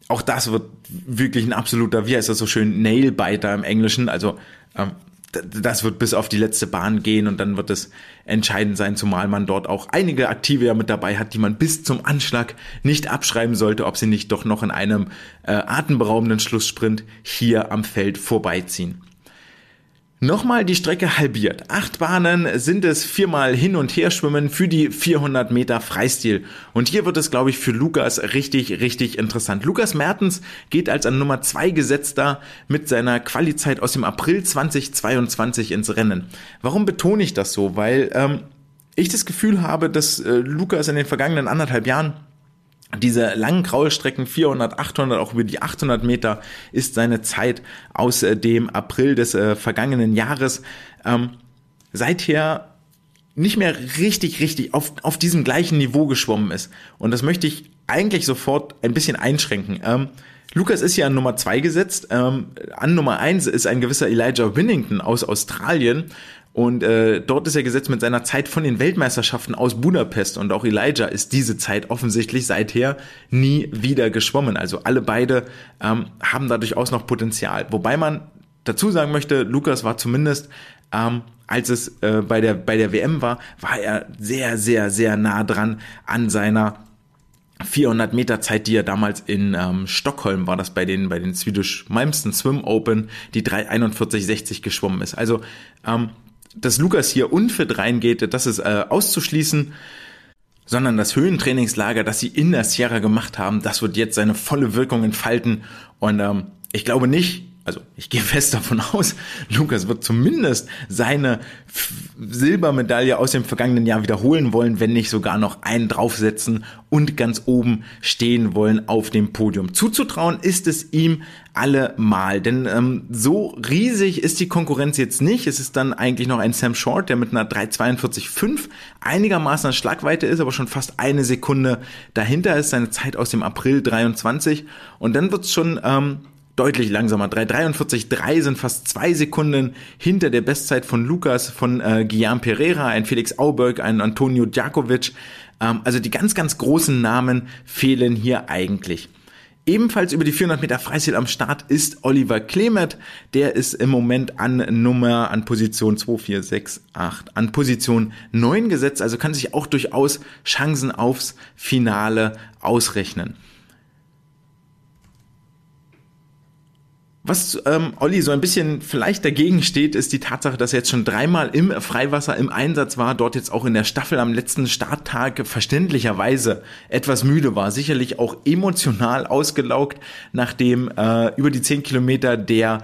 auch das wird wirklich ein absoluter, wie heißt das so schön, Nailbiter im Englischen. Also ähm, das wird bis auf die letzte Bahn gehen und dann wird es entscheidend sein, zumal man dort auch einige Aktive ja mit dabei hat, die man bis zum Anschlag nicht abschreiben sollte, ob sie nicht doch noch in einem äh, atemberaubenden Schlusssprint hier am Feld vorbeiziehen. Nochmal die Strecke halbiert. Acht Bahnen sind es viermal hin und her schwimmen für die 400 Meter Freistil. Und hier wird es, glaube ich, für Lukas richtig, richtig interessant. Lukas Mertens geht als an Nummer zwei gesetzter mit seiner Qualizeit aus dem April 2022 ins Rennen. Warum betone ich das so? Weil ähm, ich das Gefühl habe, dass äh, Lukas in den vergangenen anderthalb Jahren diese langen Kraulstrecken 400, 800, auch über die 800 Meter ist seine Zeit aus äh, dem April des äh, vergangenen Jahres. Ähm, seither nicht mehr richtig, richtig auf, auf diesem gleichen Niveau geschwommen ist. Und das möchte ich eigentlich sofort ein bisschen einschränken. Ähm, Lukas ist hier an Nummer zwei gesetzt. Ähm, an Nummer eins ist ein gewisser Elijah Winnington aus Australien. Und äh, dort ist er gesetzt mit seiner Zeit von den Weltmeisterschaften aus Budapest. Und auch Elijah ist diese Zeit offensichtlich seither nie wieder geschwommen. Also alle beide ähm, haben da durchaus noch Potenzial. Wobei man dazu sagen möchte, Lukas war zumindest, ähm, als es äh, bei, der, bei der WM war, war er sehr, sehr, sehr nah dran an seiner 400 Meter Zeit, die er damals in ähm, Stockholm war das bei den bei den Swedish Malmsten Swim Open, die 341,60 geschwommen ist. Also ähm, dass Lukas hier unfit reingeht, das ist äh, auszuschließen, sondern das Höhentrainingslager, das sie in der Sierra gemacht haben, das wird jetzt seine volle Wirkung entfalten. Und ähm, ich glaube nicht, also ich gehe <laughs> fest davon aus, Lukas wird zumindest seine Silbermedaille aus dem vergangenen Jahr wiederholen wollen, wenn nicht sogar noch einen draufsetzen und ganz oben stehen wollen auf dem Podium. Zuzutrauen ist es ihm allemal, denn ähm, so riesig ist die Konkurrenz jetzt nicht. Es ist dann eigentlich noch ein Sam Short, der mit einer 342,5 einigermaßen an Schlagweite ist, aber schon fast eine Sekunde dahinter ist seine Zeit aus dem April 23 und dann wird's schon ähm, deutlich langsamer. 3,43,3 sind fast zwei Sekunden hinter der Bestzeit von Lukas, von äh, Guillaume Pereira, ein Felix Auberg, ein Antonio Djakovic. Ähm, also die ganz, ganz großen Namen fehlen hier eigentlich. Ebenfalls über die 400 Meter Freistil am Start ist Oliver Klemert. Der ist im Moment an Nummer, an Position 2, 4, 6, 8, an Position 9 gesetzt. Also kann sich auch durchaus Chancen aufs Finale ausrechnen. Was ähm, Olli so ein bisschen vielleicht dagegen steht, ist die Tatsache, dass er jetzt schon dreimal im Freiwasser im Einsatz war, dort jetzt auch in der Staffel am letzten Starttag verständlicherweise etwas müde war, sicherlich auch emotional ausgelaugt, nachdem äh, über die zehn Kilometer der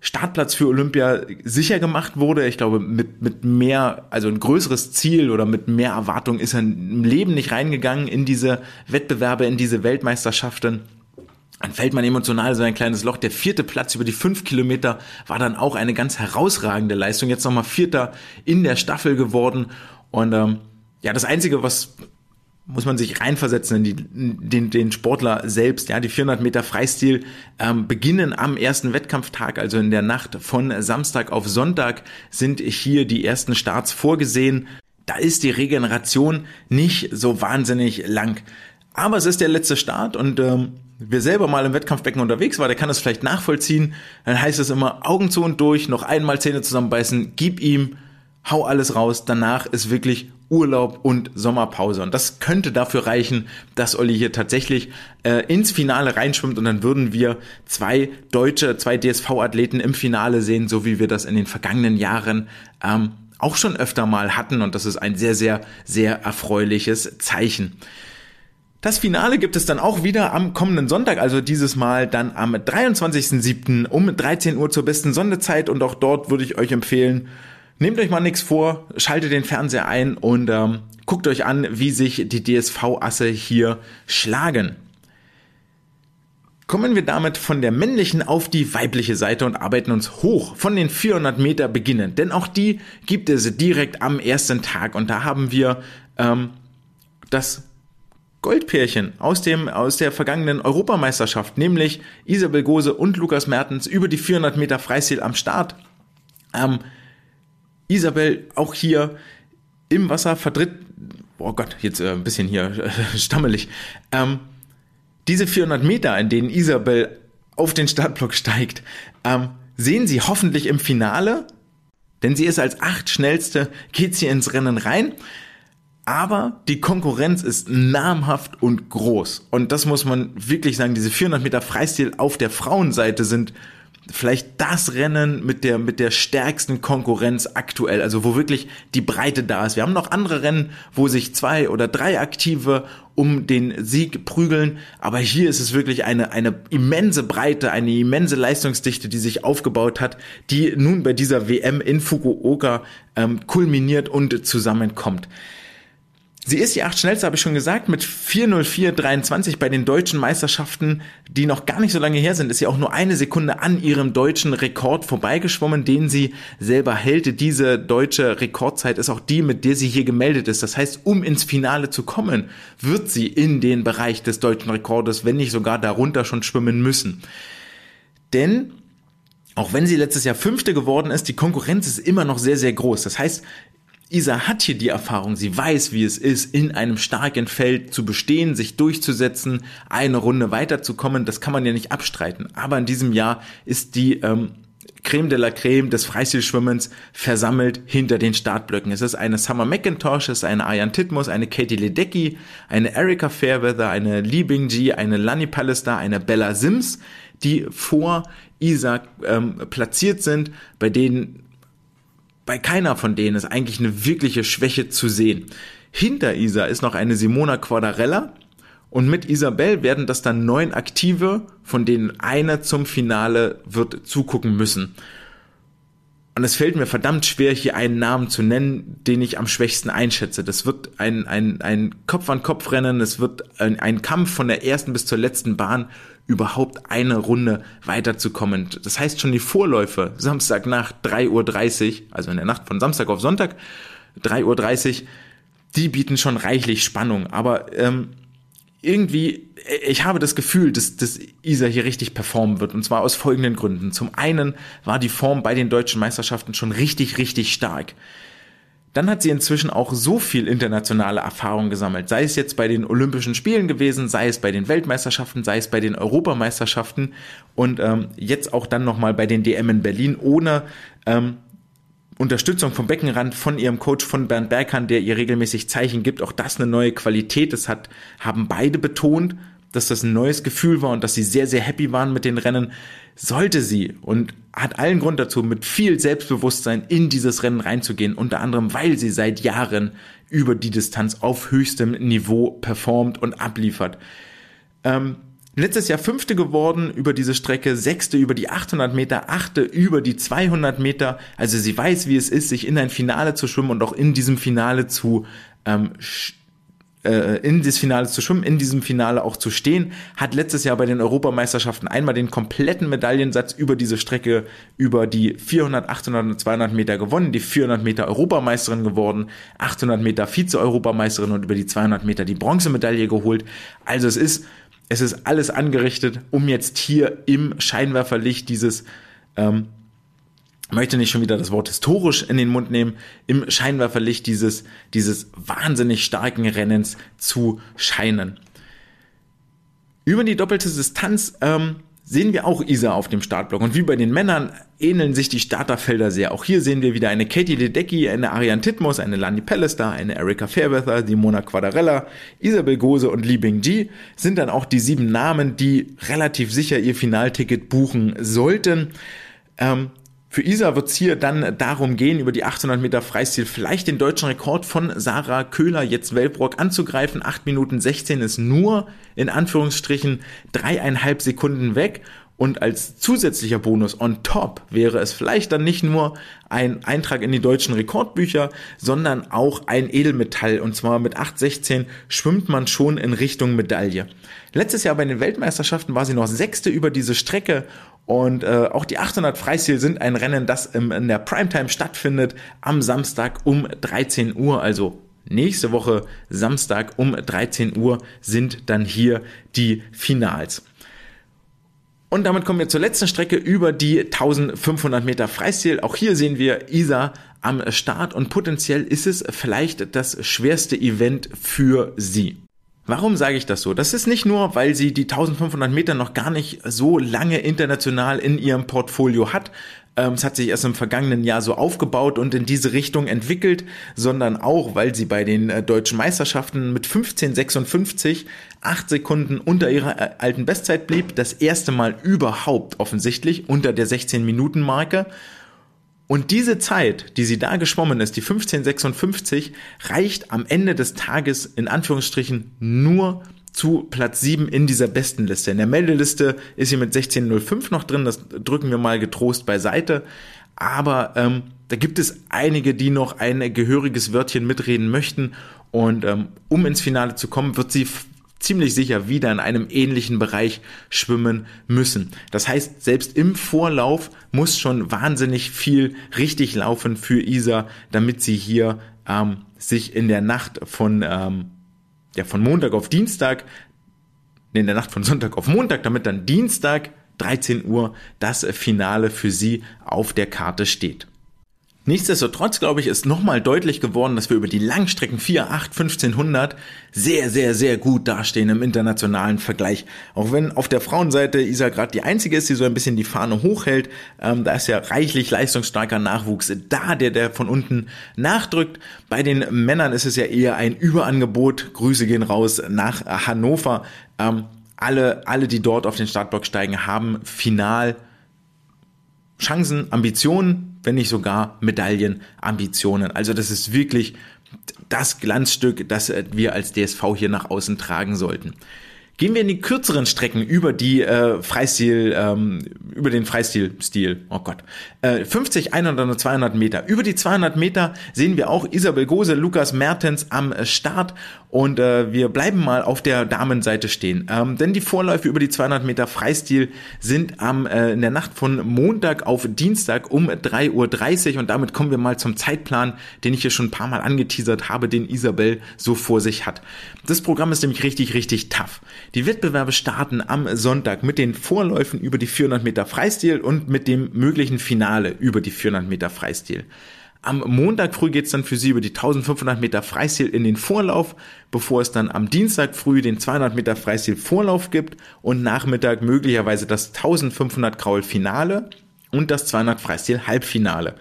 Startplatz für Olympia sicher gemacht wurde. Ich glaube, mit, mit mehr, also ein größeres Ziel oder mit mehr Erwartung ist er im Leben nicht reingegangen in diese Wettbewerbe, in diese Weltmeisterschaften dann fällt man emotional so ein kleines Loch. Der vierte Platz über die fünf Kilometer war dann auch eine ganz herausragende Leistung. Jetzt nochmal Vierter in der Staffel geworden. Und ähm, ja, das Einzige, was muss man sich reinversetzen in, die, in den, den Sportler selbst. Ja, die 400 Meter Freistil ähm, beginnen am ersten Wettkampftag, also in der Nacht von Samstag auf Sonntag sind hier die ersten Starts vorgesehen. Da ist die Regeneration nicht so wahnsinnig lang. Aber es ist der letzte Start und ähm, wer selber mal im Wettkampfbecken unterwegs war, der kann das vielleicht nachvollziehen. Dann heißt es immer Augen zu und durch, noch einmal Zähne zusammenbeißen, gib ihm, hau alles raus. Danach ist wirklich Urlaub und Sommerpause. Und das könnte dafür reichen, dass Olli hier tatsächlich äh, ins Finale reinschwimmt und dann würden wir zwei deutsche, zwei DSV-Athleten im Finale sehen, so wie wir das in den vergangenen Jahren ähm, auch schon öfter mal hatten. Und das ist ein sehr, sehr, sehr erfreuliches Zeichen. Das Finale gibt es dann auch wieder am kommenden Sonntag, also dieses Mal dann am 23.07. um 13 Uhr zur besten Sondezeit und auch dort würde ich euch empfehlen, nehmt euch mal nichts vor, schaltet den Fernseher ein und ähm, guckt euch an, wie sich die DSV-Asse hier schlagen. Kommen wir damit von der männlichen auf die weibliche Seite und arbeiten uns hoch von den 400 Meter beginnen, denn auch die gibt es direkt am ersten Tag und da haben wir ähm, das Goldpärchen aus dem, aus der vergangenen Europameisterschaft, nämlich Isabel Gose und Lukas Mertens über die 400 Meter Freistil am Start. Ähm, Isabel auch hier im Wasser vertritt, oh Gott, jetzt äh, ein bisschen hier <laughs> stammelig, ähm, diese 400 Meter, in denen Isabel auf den Startblock steigt, ähm, sehen Sie hoffentlich im Finale, denn sie ist als acht schnellste, geht sie ins Rennen rein aber die Konkurrenz ist namhaft und groß. Und das muss man wirklich sagen. Diese 400 Meter Freistil auf der Frauenseite sind vielleicht das Rennen mit der, mit der stärksten Konkurrenz aktuell. Also wo wirklich die Breite da ist. Wir haben noch andere Rennen, wo sich zwei oder drei Aktive um den Sieg prügeln. Aber hier ist es wirklich eine, eine immense Breite, eine immense Leistungsdichte, die sich aufgebaut hat, die nun bei dieser WM in Fukuoka ähm, kulminiert und zusammenkommt. Sie ist die acht schnellste, habe ich schon gesagt, mit 4.04.23 bei den deutschen Meisterschaften, die noch gar nicht so lange her sind, ist sie auch nur eine Sekunde an ihrem deutschen Rekord vorbeigeschwommen, den sie selber hält. Diese deutsche Rekordzeit ist auch die, mit der sie hier gemeldet ist. Das heißt, um ins Finale zu kommen, wird sie in den Bereich des deutschen Rekordes, wenn nicht sogar darunter schon schwimmen müssen. Denn auch wenn sie letztes Jahr Fünfte geworden ist, die Konkurrenz ist immer noch sehr, sehr groß. Das heißt, Isa hat hier die Erfahrung, sie weiß, wie es ist, in einem starken Feld zu bestehen, sich durchzusetzen, eine Runde weiterzukommen, das kann man ja nicht abstreiten. Aber in diesem Jahr ist die ähm, Creme de la Creme des Freistilschwimmens versammelt hinter den Startblöcken. Es ist eine Summer McIntosh, es ist eine Ayan Titmus, eine Katie Ledecky, eine Erika Fairweather, eine Li Bingji, eine Lani Pallister, eine Bella Sims, die vor Isa ähm, platziert sind, bei denen bei keiner von denen ist eigentlich eine wirkliche Schwäche zu sehen. Hinter Isa ist noch eine Simona Quadarella und mit Isabel werden das dann neun Aktive, von denen eine zum Finale wird zugucken müssen. Und es fällt mir verdammt schwer, hier einen Namen zu nennen, den ich am schwächsten einschätze. Das wird ein, ein, ein Kopf-an-Kopf-Rennen, es wird ein, ein Kampf von der ersten bis zur letzten Bahn überhaupt eine Runde weiterzukommen. Das heißt schon die Vorläufe, Samstag nach 3.30 Uhr, also in der Nacht von Samstag auf Sonntag, 3.30 Uhr, die bieten schon reichlich Spannung. Aber ähm, irgendwie, ich habe das Gefühl, dass, dass Isa hier richtig performen wird. Und zwar aus folgenden Gründen. Zum einen war die Form bei den deutschen Meisterschaften schon richtig, richtig stark. dann hat sie inzwischen auch so viel internationale Erfahrung gesammelt, sei es jetzt bei den Olympischen Spielen gewesen, sei es bei den Weltmeisterschaften, sei es bei den Europameisterschaften und ähm, jetzt auch dann nochmal bei den DM in Berlin ohne ähm, Unterstützung vom Beckenrand von ihrem Coach von Bernd Berghahn, der ihr regelmäßig Zeichen gibt. Auch das eine neue Qualität. Das hat, haben beide betont, dass das ein neues Gefühl war und dass sie sehr, sehr happy waren mit den Rennen. Sollte sie und hat allen Grund dazu, mit viel Selbstbewusstsein in dieses Rennen reinzugehen, unter anderem, weil sie seit Jahren über die Distanz auf höchstem Niveau performt und abliefert. Ähm, Letztes Jahr Fünfte geworden über diese Strecke, Sechste über die 800 Meter, Achte über die 200 Meter. Also sie weiß, wie es ist, sich in ein Finale zu schwimmen und auch in diesem Finale zu ähm, äh, in das Finale zu schwimmen, in diesem Finale auch zu stehen, hat letztes Jahr bei den Europameisterschaften einmal den kompletten Medaillensatz über diese Strecke über die 400, 800 und 200 Meter gewonnen, die 400 Meter Europameisterin geworden, 800 Meter Vize-Europameisterin und über die 200 Meter die Bronzemedaille geholt. Also es ist es ist alles angerichtet, um jetzt hier im Scheinwerferlicht dieses, ähm, möchte nicht schon wieder das Wort historisch in den Mund nehmen, im Scheinwerferlicht dieses, dieses wahnsinnig starken Rennens zu scheinen. Über die doppelte Distanz ähm, sehen wir auch Isa auf dem Startblock. Und wie bei den Männern ähneln sich die Starterfelder sehr. Auch hier sehen wir wieder eine Katie Ledecky, eine Ariane Titmus, eine Lani Pallister, eine Erika Fairweather, die Mona Quadarella, Isabel Gose und Li Bingji sind dann auch die sieben Namen, die relativ sicher ihr Finalticket buchen sollten. Ähm, für Isa wird es hier dann darum gehen, über die 800 Meter Freistil vielleicht den deutschen Rekord von Sarah Köhler, jetzt Weltbrock, anzugreifen. 8 Minuten 16 ist nur in Anführungsstrichen dreieinhalb Sekunden weg. Und als zusätzlicher Bonus on top wäre es vielleicht dann nicht nur ein Eintrag in die deutschen Rekordbücher, sondern auch ein Edelmetall. Und zwar mit 8,16 schwimmt man schon in Richtung Medaille. Letztes Jahr bei den Weltmeisterschaften war sie noch Sechste über diese Strecke und äh, auch die 800 Freistil sind ein Rennen, das im, in der Primetime stattfindet am Samstag um 13 Uhr, also nächste Woche Samstag um 13 Uhr sind dann hier die Finals. Und damit kommen wir zur letzten Strecke über die 1500 Meter Freistil. Auch hier sehen wir Isa am Start und potenziell ist es vielleicht das schwerste Event für sie. Warum sage ich das so? Das ist nicht nur, weil sie die 1500 Meter noch gar nicht so lange international in ihrem Portfolio hat. Ähm, es hat sich erst im vergangenen Jahr so aufgebaut und in diese Richtung entwickelt, sondern auch, weil sie bei den äh, deutschen Meisterschaften mit 15,56 acht Sekunden unter ihrer äh, alten Bestzeit blieb. Das erste Mal überhaupt offensichtlich unter der 16 Minuten Marke und diese Zeit, die sie da geschwommen ist, die 1556, reicht am Ende des Tages in Anführungsstrichen nur zu Platz 7 in dieser besten Liste. In der Meldeliste ist sie mit 16.05 noch drin, das drücken wir mal getrost beiseite. Aber ähm, da gibt es einige, die noch ein gehöriges Wörtchen mitreden möchten. Und ähm, um ins Finale zu kommen, wird sie ziemlich sicher wieder in einem ähnlichen Bereich schwimmen müssen. Das heißt, selbst im Vorlauf muss schon wahnsinnig viel richtig laufen für Isa, damit sie hier ähm, sich in der Nacht von, ähm, ja, von Montag auf Dienstag, in der Nacht von Sonntag auf Montag, damit dann Dienstag 13 Uhr das Finale für sie auf der Karte steht. Nichtsdestotrotz, glaube ich, ist nochmal deutlich geworden, dass wir über die Langstrecken 4, 8, 1500 sehr, sehr, sehr gut dastehen im internationalen Vergleich. Auch wenn auf der Frauenseite Isa gerade die einzige ist, die so ein bisschen die Fahne hochhält, ähm, da ist ja reichlich leistungsstarker Nachwuchs da, der, der von unten nachdrückt. Bei den Männern ist es ja eher ein Überangebot. Grüße gehen raus nach Hannover. Ähm, alle, alle, die dort auf den Startblock steigen, haben final Chancen, Ambitionen, wenn nicht sogar Medaillenambitionen. Also das ist wirklich das Glanzstück, das wir als DSV hier nach außen tragen sollten. Gehen wir in die kürzeren Strecken über die äh, Freistil, ähm, über den Freistilstil. Oh Gott. Äh, 50, 100 und 200 Meter. Über die 200 Meter sehen wir auch Isabel Gose, Lukas Mertens am Start und äh, wir bleiben mal auf der Damenseite stehen. Ähm, denn die Vorläufe über die 200 Meter Freistil sind am, äh, in der Nacht von Montag auf Dienstag um 3.30 Uhr. Und damit kommen wir mal zum Zeitplan, den ich hier schon ein paar Mal angeteasert habe, den Isabel so vor sich hat. Das Programm ist nämlich richtig, richtig tough. Die Wettbewerbe starten am Sonntag mit den Vorläufen über die 400 Meter Freistil und mit dem möglichen Finale über die 400 Meter Freistil. Am Montag früh geht's dann für sie über die 1500 Meter Freistil in den Vorlauf, bevor es dann am Dienstag früh den 200 Meter Freistil Vorlauf gibt und Nachmittag möglicherweise das 1500 Kraul Finale und das 200 Freistil Halbfinale.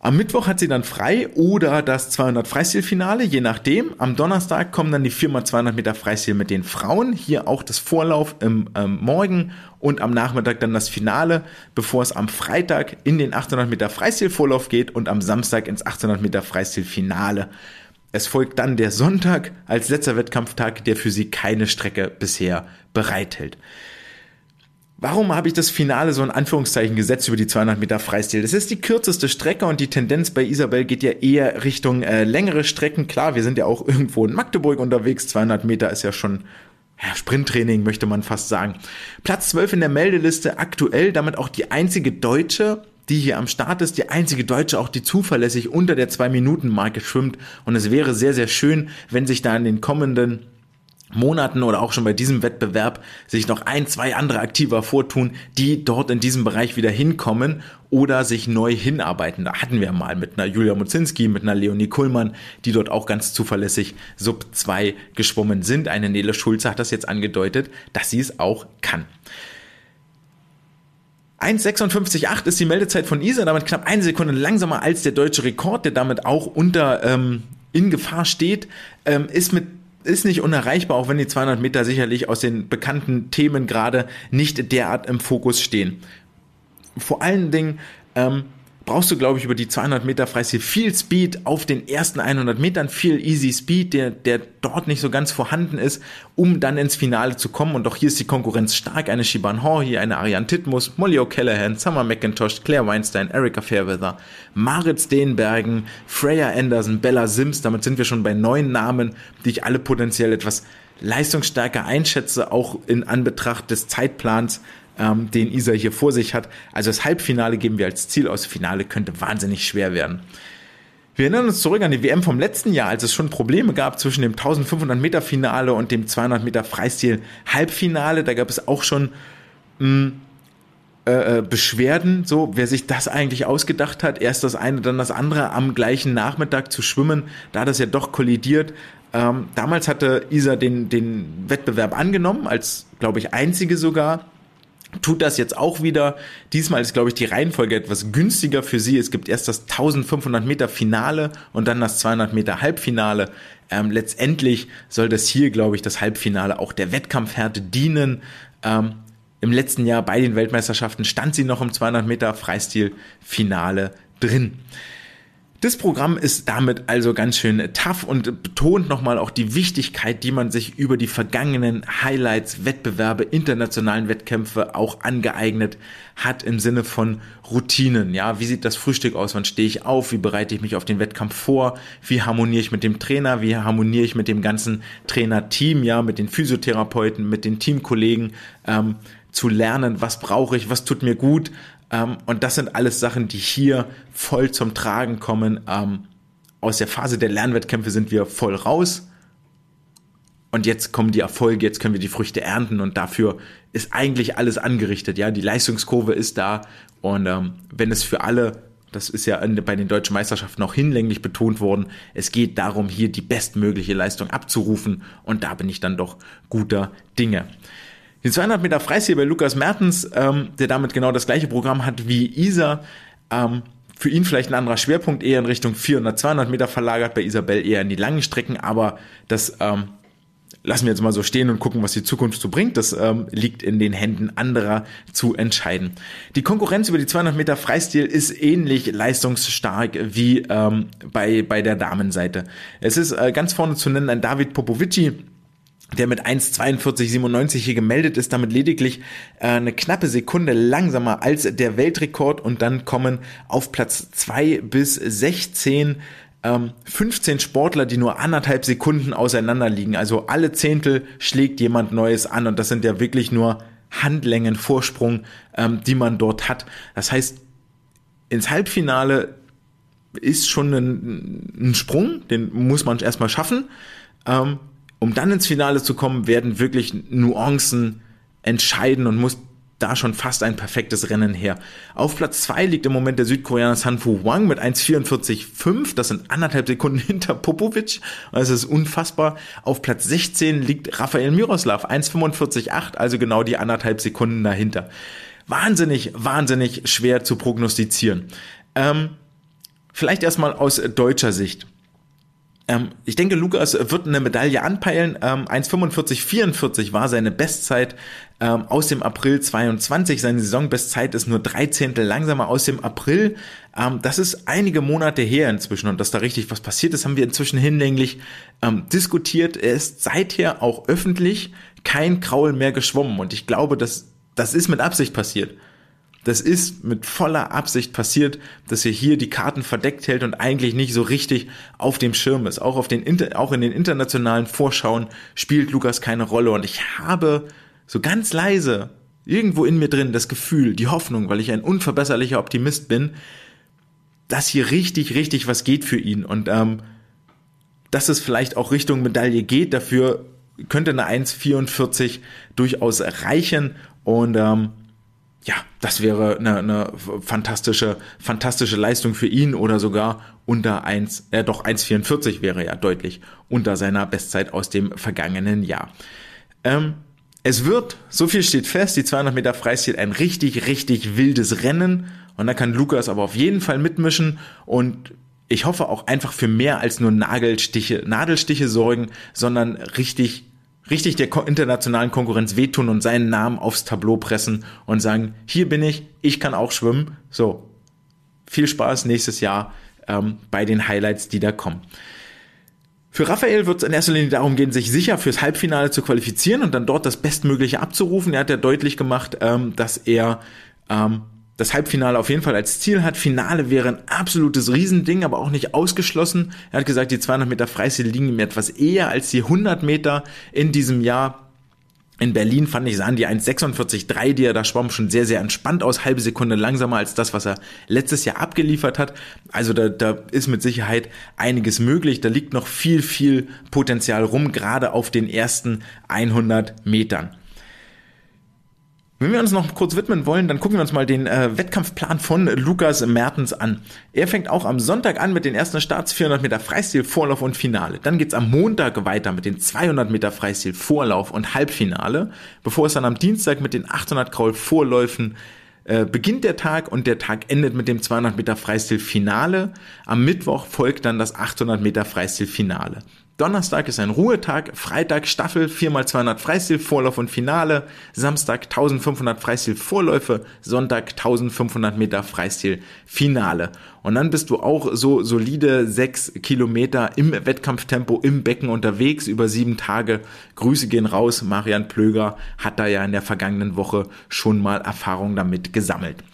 Am Mittwoch hat sie dann frei oder das 200 Freistilfinale, je nachdem. Am Donnerstag kommen dann die 4x200 Meter Freistil mit den Frauen. Hier auch das Vorlauf im ähm, Morgen und am Nachmittag dann das Finale, bevor es am Freitag in den 800 Meter Freistilvorlauf geht und am Samstag ins 800 Meter Freistilfinale. Es folgt dann der Sonntag als letzter Wettkampftag, der für sie keine Strecke bisher bereithält. Warum habe ich das Finale so in Anführungszeichen gesetzt über die 200 Meter Freistil? Das ist die kürzeste Strecke und die Tendenz bei Isabel geht ja eher Richtung äh, längere Strecken. Klar, wir sind ja auch <laughs> irgendwo in Magdeburg unterwegs. 200 Meter ist ja schon ja, Sprinttraining, möchte man fast sagen. Platz 12 in der Meldeliste aktuell, damit auch die einzige Deutsche, die hier am Start ist, die einzige Deutsche auch, die zuverlässig unter der 2-Minuten-Marke schwimmt. Und es wäre sehr, sehr schön, wenn sich da in den kommenden Monaten oder auch schon bei diesem Wettbewerb sich noch ein, zwei andere aktiver vortun, die dort in diesem Bereich wieder hinkommen oder sich neu hinarbeiten. Da hatten wir mal mit einer Julia Muzinski, mit einer Leonie Kuhlmann, die dort auch ganz zuverlässig Sub 2 geschwommen sind. Eine Nele Schulze hat das jetzt angedeutet, dass sie es auch kann. 1,56,8 ist die Meldezeit von Isa, damit knapp eine Sekunde langsamer als der deutsche Rekord, der damit auch unter ähm, in Gefahr steht, ähm, ist mit ist nicht unerreichbar, auch wenn die 200 Meter sicherlich aus den bekannten Themen gerade nicht derart im Fokus stehen. Vor allen Dingen ähm, brauchst du, glaube ich, über die 200 Meter Freistil viel Speed auf den ersten 100 Metern, viel Easy Speed, der, der dort nicht so ganz vorhanden ist, um dann ins Finale zu kommen. Und auch hier ist die Konkurrenz stark. Eine Shiban Hor, hier eine Ariane Titmus, Molly O'Callaghan, Summer McIntosh, Claire Weinstein, Erika Fairweather, Marit Steenbergen, Freya Anderson, Bella Sims. Damit sind wir schon bei neun Namen, die ich alle potenziell etwas leistungsstärker einschätze, auch in Anbetracht des Zeitplans ähm, den Isa hier vor sich hat. Also das Halbfinale geben wir als Ziel aus. Finale könnte wahnsinnig schwer werden. Wir erinnern uns zurück an die WM vom letzten Jahr, als es schon Probleme gab zwischen dem 1500 Meter Finale und dem 200 Meter Freistil Halbfinale. Da gab es auch schon mh, hm, äh, äh, Beschwerden, so wer sich das eigentlich ausgedacht hat, erst das eine, dann das andere am gleichen Nachmittag zu schwimmen, da das ja doch kollidiert. Ähm, damals hatte Isa den, den Wettbewerb angenommen, als, glaube ich, einzige sogar tut das jetzt auch wieder. Diesmal ist, glaube ich, die Reihenfolge etwas günstiger für sie. Es gibt erst das 1500 Meter Finale und dann das 200 Meter Halbfinale. Ähm, letztendlich soll das hier, glaube ich, das Halbfinale auch der Wettkampfhärte dienen. Ähm, Im letzten Jahr bei den Weltmeisterschaften stand sie noch im 200 Meter Freistil-Finale drin. Das Programm ist damit also ganz schön tough und betont nochmal auch die Wichtigkeit, die man sich über die vergangenen Highlights, Wettbewerbe, internationalen Wettkämpfe auch angeeignet hat im Sinne von Routinen. Ja, wie sieht das Frühstück aus? Wann stehe ich auf? Wie bereite ich mich auf den Wettkampf vor? Wie harmoniere ich mit dem Trainer? Wie harmoniere ich mit dem ganzen Trainerteam? Ja, mit den Physiotherapeuten, mit den Teamkollegen? Ähm, zu lernen, was brauche ich, was tut mir gut, und das sind alles Sachen, die hier voll zum Tragen kommen. Ähm, aus der Phase der Lernwettkämpfe sind wir voll raus. Und jetzt kommen die Erfolge, jetzt können wir die Früchte ernten und dafür ist eigentlich alles angerichtet. Ja, die Leistungskurve ist da und ähm, wenn es für alle, das ist ja bei den deutschen Meisterschaften auch hinlänglich betont worden, es geht darum, hier die bestmögliche Leistung abzurufen und da bin ich dann doch guter Dinge. Die 200 Meter Freistil bei Lukas Mertens, ähm, der damit genau das gleiche Programm hat wie Isa, ähm, für ihn vielleicht ein anderer Schwerpunkt, eher in Richtung 400, 200 Meter verlagert, bei Isabel eher in die langen Strecken, aber das ähm, lassen wir jetzt mal so stehen und gucken, was die Zukunft so bringt. Das ähm, liegt in den Händen anderer zu entscheiden. Die Konkurrenz über die 200 Meter Freistil ist ähnlich leistungsstark wie ähm, bei, bei der Damenseite. Es ist äh, ganz vorne zu nennen ein David Popovici, der mit 1,42,97 hier gemeldet ist, damit lediglich äh, eine knappe Sekunde langsamer als der Weltrekord und dann kommen auf Platz 2 bis 16 ähm, 15 Sportler, die nur anderthalb Sekunden auseinander liegen. Also alle Zehntel schlägt jemand Neues an und das sind ja wirklich nur Handlängen Vorsprung, ähm, die man dort hat. Das heißt, ins Halbfinale ist schon ein, ein Sprung, den muss man erstmal schaffen. Ähm, um dann ins Finale zu kommen, werden wirklich Nuancen entscheiden und muss da schon fast ein perfektes Rennen her. Auf Platz zwei liegt im Moment der Südkoreaner Sanfu Wang mit 1,44,5. Das sind anderthalb Sekunden <laughs> hinter Popovic. Das ist unfassbar. Auf Platz 16 liegt Rafael Miroslav 1,45,8, also genau die anderthalb Sekunden dahinter. Wahnsinnig, wahnsinnig schwer zu prognostizieren. Ähm, vielleicht erstmal aus deutscher Sicht. Ähm, ich denke, Lukas wird eine Medaille anpeilen. Ähm, 1,45,44 war seine Bestzeit ähm, aus dem April 22. Seine Saisonbestzeit ist nur drei Zehntel langsamer aus dem April. Ähm, das ist einige Monate her inzwischen und dass da richtig was passiert ist, haben wir inzwischen hinlänglich ähm, diskutiert. Er ist seither auch öffentlich kein Kraul mehr geschwommen und ich glaube, dass das ist mit Absicht passiert. Das ist mit voller Absicht passiert, dass er hier die Karten verdeckt hält und eigentlich nicht so richtig auf dem Schirm ist. Auch, auf den, auch in den internationalen Vorschauen spielt Lukas keine Rolle. Und ich habe so ganz leise irgendwo in mir drin das Gefühl, die Hoffnung, weil ich ein unverbesserlicher Optimist bin, dass hier richtig, richtig was geht für ihn. Und ähm, dass es vielleicht auch Richtung Medaille geht, dafür könnte eine 1,44 durchaus reichen. Und ähm, ja, das wäre eine, eine fantastische, fantastische Leistung für ihn oder sogar unter 1, äh, doch 1,44 wäre ja deutlich unter seiner Bestzeit aus dem vergangenen Jahr. Ähm, es wird, so viel steht fest, die 200 Meter Freistil ein richtig, richtig wildes Rennen und da kann Lukas aber auf jeden Fall mitmischen und ich hoffe auch einfach für mehr als nur Nagelstiche, Nadelstiche sorgen, sondern richtig richtig der internationalen Konkurrenz wehtun und seinen Namen aufs Tableau pressen und sagen, hier bin ich, ich kann auch schwimmen. So, viel Spaß nächstes Jahr ähm, bei den Highlights, die da kommen. Für Raphael wird es in erster Linie darum gehen, sich sicher fürs Halbfinale zu qualifizieren und dann dort das Bestmögliche abzurufen. Er hat ja deutlich gemacht, ähm, dass er ähm, das Halbfinale auf jeden Fall als Ziel hat. Finale wäre ein absolutes Riesending, aber auch nicht ausgeschlossen. Er hat gesagt, die 200 Meter Freistil liegen ihm etwas eher als die 100 Meter in diesem Jahr. In Berlin fand ich, sahen die 1,46,3, die er da schwamm, schon sehr, sehr entspannt aus, halbe Sekunde langsamer als das, was er letztes Jahr abgeliefert hat. Also da, da ist mit Sicherheit einiges möglich. Da liegt noch viel, viel Potenzial rum, gerade auf den ersten 100 Metern. Wenn wir uns noch kurz widmen wollen, dann gucken wir uns mal den äh, Wettkampfplan von Lukas Mertens an. Er fängt auch am Sonntag an mit den ersten Starts 400 Meter Freistil, Vorlauf und Finale. Dann geht's am Montag weiter mit den 200 Meter Freistil, Vorlauf und Halbfinale, bevor es dann am Dienstag mit den 800 Kraul Vorläufen äh, beginnt der Tag und der Tag endet mit dem 200 Meter Freistil Finale. Am Mittwoch folgt dann das 800 Meter Freistil Finale. Donnerstag ist ein Ruhetag, Freitag Staffel 4x200 Freistil, Vorlauf und Finale, Samstag 1500 Freistil Vorläufe, Sonntag 1500 Meter Freistil Finale. Und dann bist du auch so solide sechs Kilometer im Wettkampftempo im Becken unterwegs über sieben Tage. Grüße gehen raus. Marian Plöger hat da ja in der vergangenen Woche schon mal Erfahrung damit gesammelt.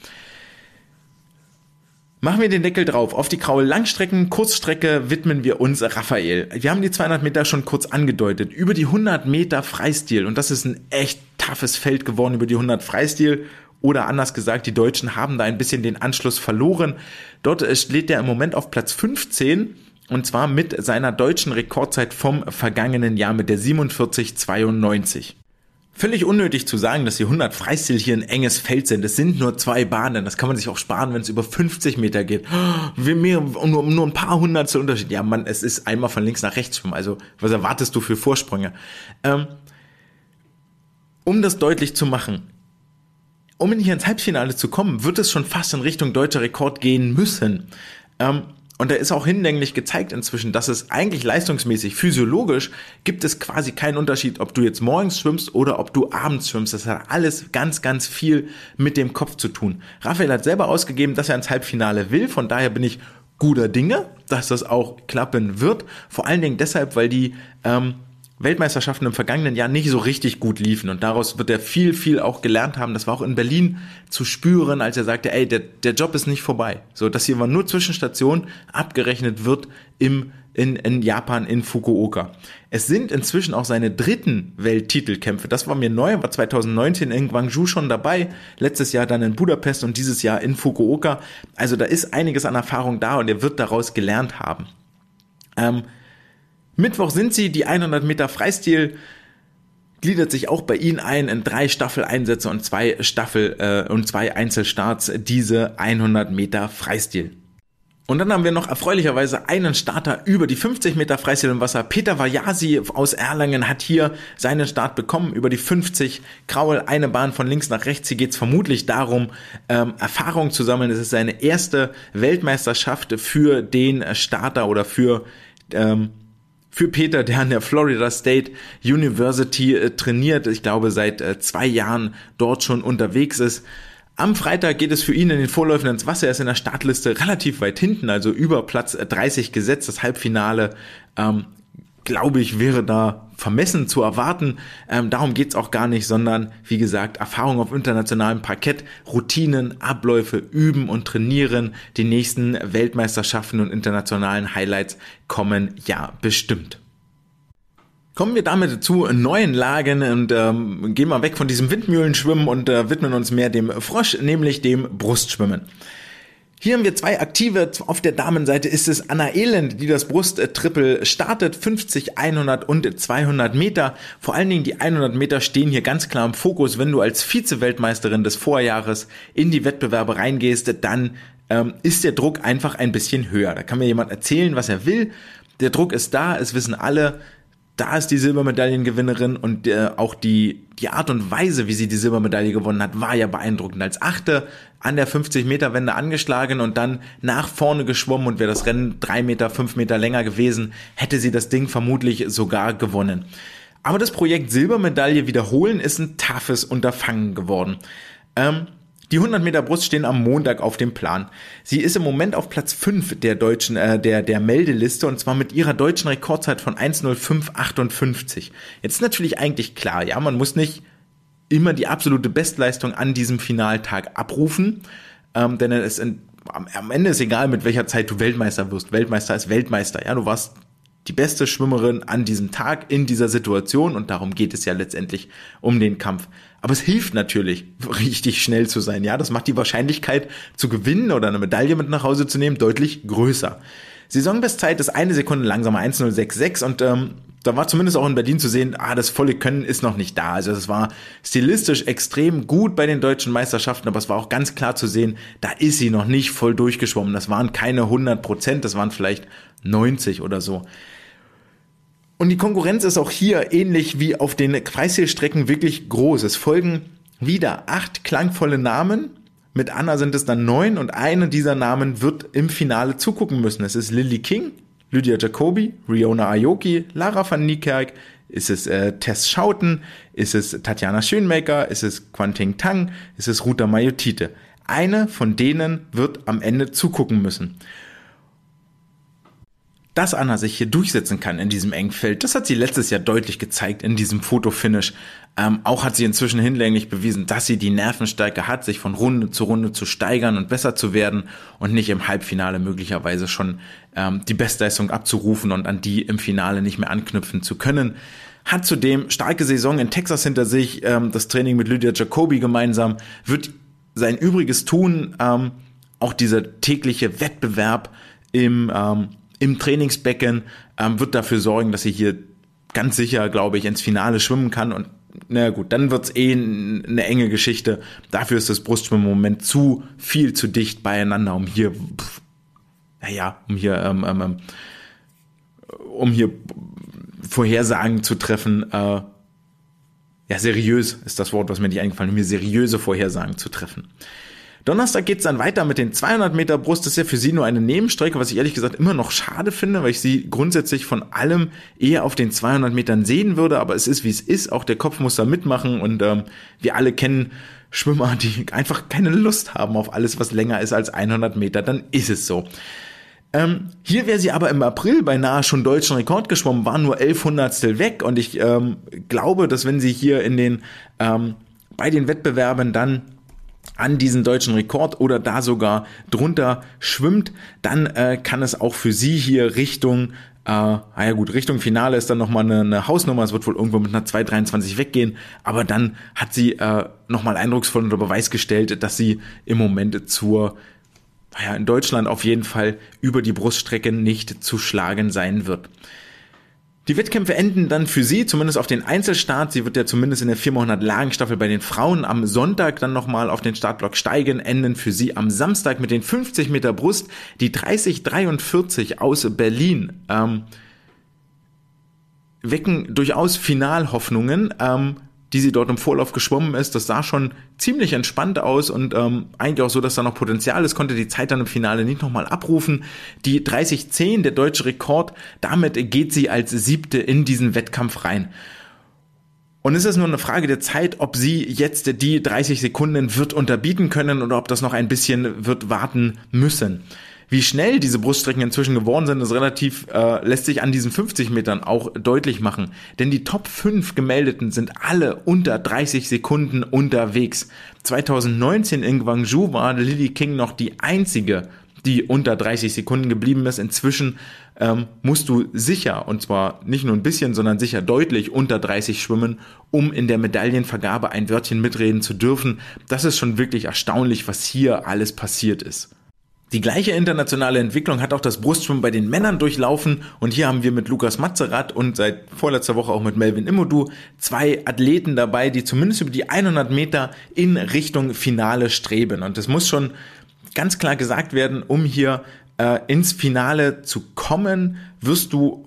Machen wir den Deckel drauf. Auf die graue Langstrecken, Kurzstrecke widmen wir uns Raphael. Wir haben die 200 Meter schon kurz angedeutet. Über die 100 Meter Freistil. Und das ist ein echt toughes Feld geworden über die 100 Freistil. Oder anders gesagt, die Deutschen haben da ein bisschen den Anschluss verloren. Dort steht er im Moment auf Platz 15. Und zwar mit seiner deutschen Rekordzeit vom vergangenen Jahr mit der 47,92. Völlig unnötig zu sagen, dass die 100 Freistil hier ein enges Feld sind. Es sind nur zwei Bahnen. Das kann man sich auch sparen, wenn es über 50 Meter geht. Wir mehr, nur, nur ein paar Hundertstel Unterschied. Ja, man, es ist einmal von links nach rechts schwimmen. Also, was erwartest du für Vorsprünge? Ähm, um das deutlich zu machen, um hier ins Halbfinale zu kommen, wird es schon fast in Richtung deutscher Rekord gehen müssen. Ähm, und da ist auch hinlänglich gezeigt inzwischen, dass es eigentlich leistungsmäßig, physiologisch, gibt es quasi keinen Unterschied, ob du jetzt morgens schwimmst oder ob du abends schwimmst. Das hat alles ganz, ganz viel mit dem Kopf zu tun. Raphael hat selber ausgegeben, dass er ins Halbfinale will. Von daher bin ich guter Dinge, dass das auch klappen wird. Vor allen Dingen deshalb, weil die ähm, Weltmeisterschaften im vergangenen Jahr nicht so richtig gut liefen und daraus wird er viel, viel auch gelernt haben. Das war auch in Berlin zu spüren, als er sagte, ey, der, der Job ist nicht vorbei. So, dass hier war nur Zwischenstation abgerechnet wird im, in, in Japan, in Fukuoka. Es sind inzwischen auch seine dritten Welttitelkämpfe. Das war mir neu, war 2019 in Guangzhou schon dabei, letztes Jahr dann in Budapest und dieses Jahr in Fukuoka. Also da ist einiges an Erfahrung da und er wird daraus gelernt haben. Ähm, Mittwoch sind sie, die 100 Meter Freistil. gliedert sich auch bei ihnen ein in drei Staffeleinsätze und zwei Staffel äh, und zwei Einzelstarts diese 100 Meter Freistil. Und dann haben wir noch erfreulicherweise einen Starter über die 50 Meter Freistil im Wasser. Peter Vajasi aus Erlangen hat hier seinen Start bekommen über die 50 Kraul, eine Bahn von links nach rechts. Hier geht es vermutlich darum, ähm, Erfahrung zu sammeln. Es ist seine erste Weltmeisterschaft für den Starter oder für ähm, für Peter, der an der Florida State University äh, trainiert. Ich glaube, seit äh, zwei Jahren dort schon unterwegs ist. Am Freitag geht es für ihn in den Vorläufen ins Wasser. Er ist in der Startliste relativ weit hinten, also über Platz 30 gesetzt. Das Halbfinale, ähm, glaube ich, wäre da vermessen zu erwarten. Ähm, darum geht's auch gar nicht, sondern wie gesagt, Erfahrung auf internationalem Parkett, Routinen, Abläufe, üben und trainieren. Die nächsten Weltmeisterschaften und internationalen Highlights kommen ja bestimmt. Kommen wir damit zu neuen Lagen und ähm, gehen mal weg von diesem Windmühlenschwimmen und äh, widmen uns mehr dem Frosch, nämlich dem Brustschwimmen. Hier haben wir zwei Aktive. Auf der Damenseite ist es Anna Elend, die das Brusttriple startet. 50, 100 und 200 Meter. Vor allen Dingen die 100 Meter stehen hier ganz klar im Fokus. Wenn du als Vize-Weltmeisterin des Vorjahres in die Wettbewerbe reingehst, dann ähm, ist der Druck einfach ein bisschen höher. Da kann mir jemand erzählen, was er will. Der Druck ist da, es wissen alle da ist die Silbermedaillengewinnerin und äh, auch die, die Art und Weise, wie sie die Silbermedaille gewonnen hat, war ja beeindruckend. Als Achte an der 50-Meter-Wende angeschlagen und dann nach vorne geschwommen und wäre das Rennen drei Meter, fünf Meter länger gewesen, hätte sie das Ding vermutlich sogar gewonnen. Aber das Projekt Silbermedaille wiederholen ist ein toughes Unterfangen geworden. Ähm, die 100 Meter Brust stehen am Montag auf dem Plan. Sie ist im Moment auf Platz 5 der deutschen, äh, der, der Meldeliste und zwar mit ihrer deutschen Rekordzeit von 1.05.58. Jetzt ist natürlich eigentlich klar, ja, man muss nicht immer die absolute Bestleistung an diesem Finaltag abrufen, ähm, denn es in, am, am Ende ist egal, mit welcher Zeit du Weltmeister wirst. Weltmeister ist Weltmeister, ja, du warst die beste Schwimmerin an diesem Tag in dieser Situation und darum geht es ja letztendlich um den Kampf. Aber es hilft natürlich, <laughs> richtig schnell zu sein. Ja, das macht die Wahrscheinlichkeit zu gewinnen oder eine Medaille mit nach Hause zu nehmen deutlich größer. Saisonbestzeit ist eine Sekunde langsamer, 1,066 und ähm, da war zumindest auch in Berlin zu sehen, ah, das volle Können ist noch nicht da. Also es war stilistisch extrem gut bei den deutschen Meisterschaften, aber es war auch ganz klar zu sehen, da ist sie noch nicht voll durchgeschwommen. Das waren keine 100 Prozent, das waren vielleicht 90 oder so. Und die Konkurrenz ist auch hier ähnlich wie auf den Kreisseelstrecken wirklich groß. Es folgen wieder acht klangvolle Namen. Mit Anna sind es dann neun und eine dieser Namen wird im Finale zugucken müssen. Es ist Lily King, Lydia Jacobi, Riona Aoki, Lara van Niekerk, ist es äh, Tess Schauten, ist es Tatjana Schönmaker, ist es Quanting Tang, ist es Ruta Mayotite. Eine von denen wird am Ende zugucken müssen dass Anna sich hier durchsetzen kann in diesem engen Feld, das hat sie letztes Jahr deutlich gezeigt in diesem Fotofinish. Ähm, auch hat sie inzwischen hinlänglich bewiesen, dass sie die Nervenstärke hat, sich von Runde zu Runde zu steigern und besser zu werden und nicht im Halbfinale möglicherweise schon ähm, die Bestleistung abzurufen und an die im Finale nicht mehr anknüpfen zu können. Hat zudem starke Saison in Texas hinter sich, ähm, das Training mit Lydia Jacobi gemeinsam, wird sein Übriges tun, ähm, auch dieser tägliche Wettbewerb im ähm, im Trainingsbecken, ähm, wird dafür sorgen, dass sie hier ganz sicher, glaube ich, ins Finale schwimmen kann und na gut, dann wird's eh eine enge Geschichte. Dafür ist das Brustschwimmen im Moment zu viel zu dicht beieinander, um hier, naja, um hier, ähm, ähm, ähm, um hier Vorhersagen zu treffen. Äh, ja, seriös ist das Wort, was mir nicht eingefallen ist, um hier seriöse Vorhersagen zu treffen. Donnerstag geht's dann weiter mit den 200 Meter Brust. Das ist ja für sie nur eine Nebenstrecke, was ich ehrlich gesagt immer noch schade finde, weil ich sie grundsätzlich von allem eher auf den 200 Metern sehen würde. Aber es ist, wie es ist. Auch der Kopf muss da mitmachen und ähm, wir alle kennen Schwimmer, die einfach keine Lust haben auf alles, was länger ist als 100 Meter. Dann ist es so. Ähm, hier wäre sie aber im April beinahe schon deutschen Rekord geschwommen, war nur 11 Hundertstel weg und ich ähm, glaube, dass wenn sie hier in den ähm, bei den Wettbewerben dann an diesen deutschen Rekord oder da sogar drunter schwimmt, dann äh, kann es auch für sie hier Richtung äh, ah ja gut, Richtung Finale ist dann nochmal eine, eine Hausnummer, es wird wohl irgendwo mit einer 2,23 weggehen, aber dann hat sie äh, nochmal eindrucksvoll unter Beweis gestellt, dass sie im Moment zur, naja, in Deutschland auf jeden Fall über die Bruststrecke nicht zu schlagen sein wird. Die Wettkämpfe enden dann für sie, zumindest auf den Einzelstart. Sie wird ja zumindest in der 400 Lagenstaffel bei den Frauen am Sonntag dann nochmal auf den Startblock steigen, enden für sie am Samstag mit den 50 Meter Brust, die 3043 aus Berlin. Ähm, wecken durchaus Finalhoffnungen. Ähm, die sie dort im Vorlauf geschwommen ist. Das sah schon ziemlich entspannt aus und ähm, eigentlich auch so, dass da noch Potenzial ist, konnte die Zeit dann im Finale nicht nochmal abrufen. Die 30-10, der deutsche Rekord, damit geht sie als siebte in diesen Wettkampf rein. Und es ist nur eine Frage der Zeit, ob sie jetzt die 30 Sekunden wird unterbieten können oder ob das noch ein bisschen wird warten müssen. Wie schnell diese Bruststrecken inzwischen geworden sind, ist relativ, äh, lässt sich an diesen 50 Metern auch deutlich machen. Denn die Top 5 gemeldeten sind alle unter 30 Sekunden unterwegs. 2019 in Guangzhou war Lily King noch die einzige, die unter 30 Sekunden geblieben ist. Inzwischen ähm, musst du sicher, und zwar nicht nur ein bisschen, sondern sicher deutlich unter 30 schwimmen, um in der Medaillenvergabe ein Wörtchen mitreden zu dürfen. Das ist schon wirklich erstaunlich, was hier alles passiert ist. Die gleiche internationale Entwicklung hat auch das Brustschwimmen bei den Männern durchlaufen. Und hier haben wir mit Lukas Mazerat und seit vorletzter Woche auch mit Melvin Immodu zwei Athleten dabei, die zumindest über die 100 Meter in Richtung Finale streben. Und es muss schon ganz klar gesagt werden, um hier äh, ins Finale zu kommen, wirst du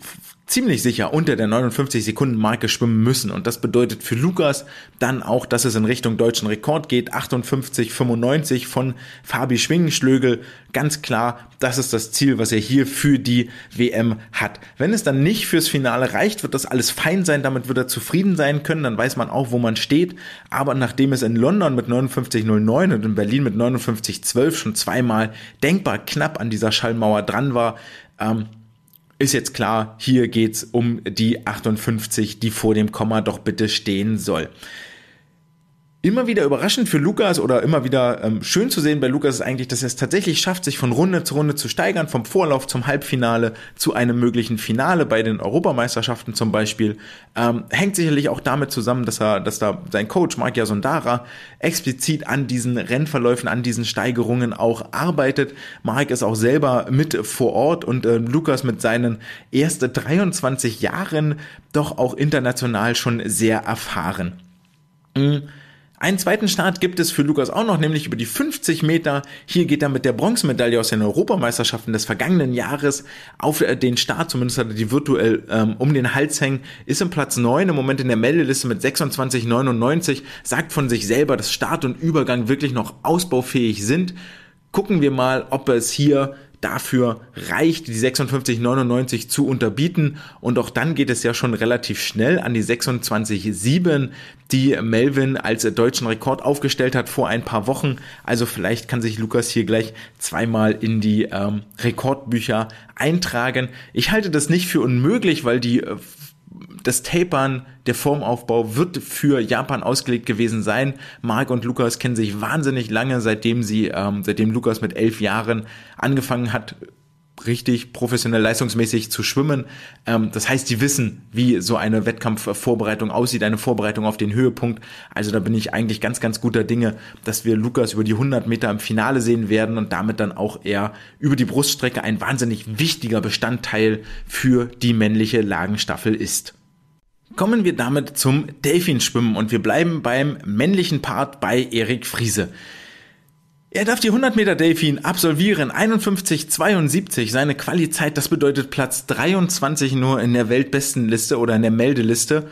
ziemlich sicher unter der 59 Sekunden Marke schwimmen müssen. Und das bedeutet für Lukas dann auch, dass es in Richtung deutschen Rekord geht, 58,95 von Fabi Schwingenschlögel, ganz klar, das ist das Ziel, was er hier für die WM hat. Wenn es dann nicht fürs Finale reicht, wird das alles fein sein, damit wird er zufrieden sein können, dann weiß man auch, wo man steht, aber nachdem es in London mit 59,09 und in Berlin mit 59,12 schon zweimal denkbar knapp an dieser Schallmauer dran war, ähm, ist jetzt klar, hier geht's um die 58, die vor dem Komma doch bitte stehen soll. Immer wieder überraschend für Lukas oder immer wieder ähm, schön zu sehen bei Lukas ist eigentlich, dass er es tatsächlich schafft, sich von Runde zu Runde zu steigern, vom Vorlauf zum Halbfinale zu einem möglichen Finale bei den Europameisterschaften zum Beispiel. Ähm, hängt sicherlich auch damit zusammen, dass er, dass da sein Coach Magia Sondara explizit an diesen Rennverläufen, an diesen Steigerungen auch arbeitet. Mark ist auch selber mit vor Ort und äh, Lukas mit seinen ersten 23 Jahren doch auch international schon sehr erfahren. Mhm. Einen zweiten Start gibt es für Lukas auch noch, nämlich über die 50 Meter. Hier geht er mit der Bronzemedaille aus den Europameisterschaften des vergangenen Jahres auf äh, den Start, zumindest hat er die virtuell ähm, um den Hals hängen, ist im Platz 9 im Moment in der Meldeliste mit 26,99, sagt von sich selber, dass Start und Übergang wirklich noch ausbaufähig sind. Gucken wir mal, ob es hier dafür reicht, die 56,99 zu unterbieten. Und auch dann geht es ja schon relativ schnell an die 26,7, die Melvin als deutschen Rekord aufgestellt hat vor ein paar Wochen. Also vielleicht kann sich Lukas hier gleich zweimal in die ähm, Rekordbücher eintragen. Ich halte das nicht für unmöglich, weil die äh, das Tapern, der Formaufbau wird für Japan ausgelegt gewesen sein. Mark und Lukas kennen sich wahnsinnig lange, seitdem sie, ähm, seitdem Lukas mit elf Jahren angefangen hat, richtig professionell leistungsmäßig zu schwimmen. Ähm, das heißt, die wissen, wie so eine Wettkampfvorbereitung aussieht, eine Vorbereitung auf den Höhepunkt. Also da bin ich eigentlich ganz, ganz guter Dinge, dass wir Lukas über die 100 Meter im Finale sehen werden und damit dann auch er über die Bruststrecke ein wahnsinnig wichtiger Bestandteil für die männliche Lagenstaffel ist. Kommen wir damit zum Delfinschwimmen und wir bleiben beim männlichen Part bei Erik Friese. Er darf die 100 Meter Delfin absolvieren, 51,72 seine Qualizeit, das bedeutet Platz 23 nur in der Weltbestenliste oder in der Meldeliste.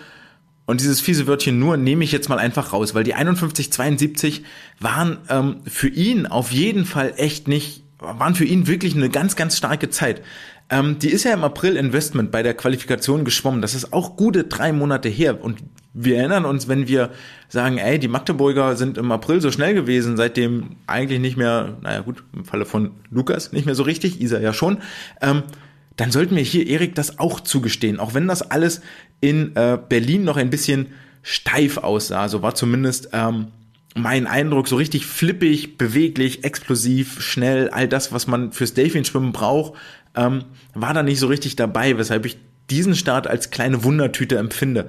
Und dieses fiese Wörtchen nur nehme ich jetzt mal einfach raus, weil die 51,72 waren ähm, für ihn auf jeden Fall echt nicht, waren für ihn wirklich eine ganz, ganz starke Zeit. Ähm, die ist ja im April Investment bei der Qualifikation geschwommen. Das ist auch gute drei Monate her. Und wir erinnern uns, wenn wir sagen, ey, die Magdeburger sind im April so schnell gewesen, seitdem eigentlich nicht mehr, naja gut, im Falle von Lukas nicht mehr so richtig, Isa ja schon, ähm, dann sollten wir hier Erik das auch zugestehen. Auch wenn das alles in äh, Berlin noch ein bisschen steif aussah, so war zumindest ähm, mein Eindruck, so richtig flippig, beweglich, explosiv, schnell, all das, was man fürs Delfinschwimmen braucht, ähm, war da nicht so richtig dabei, weshalb ich diesen Start als kleine Wundertüte empfinde.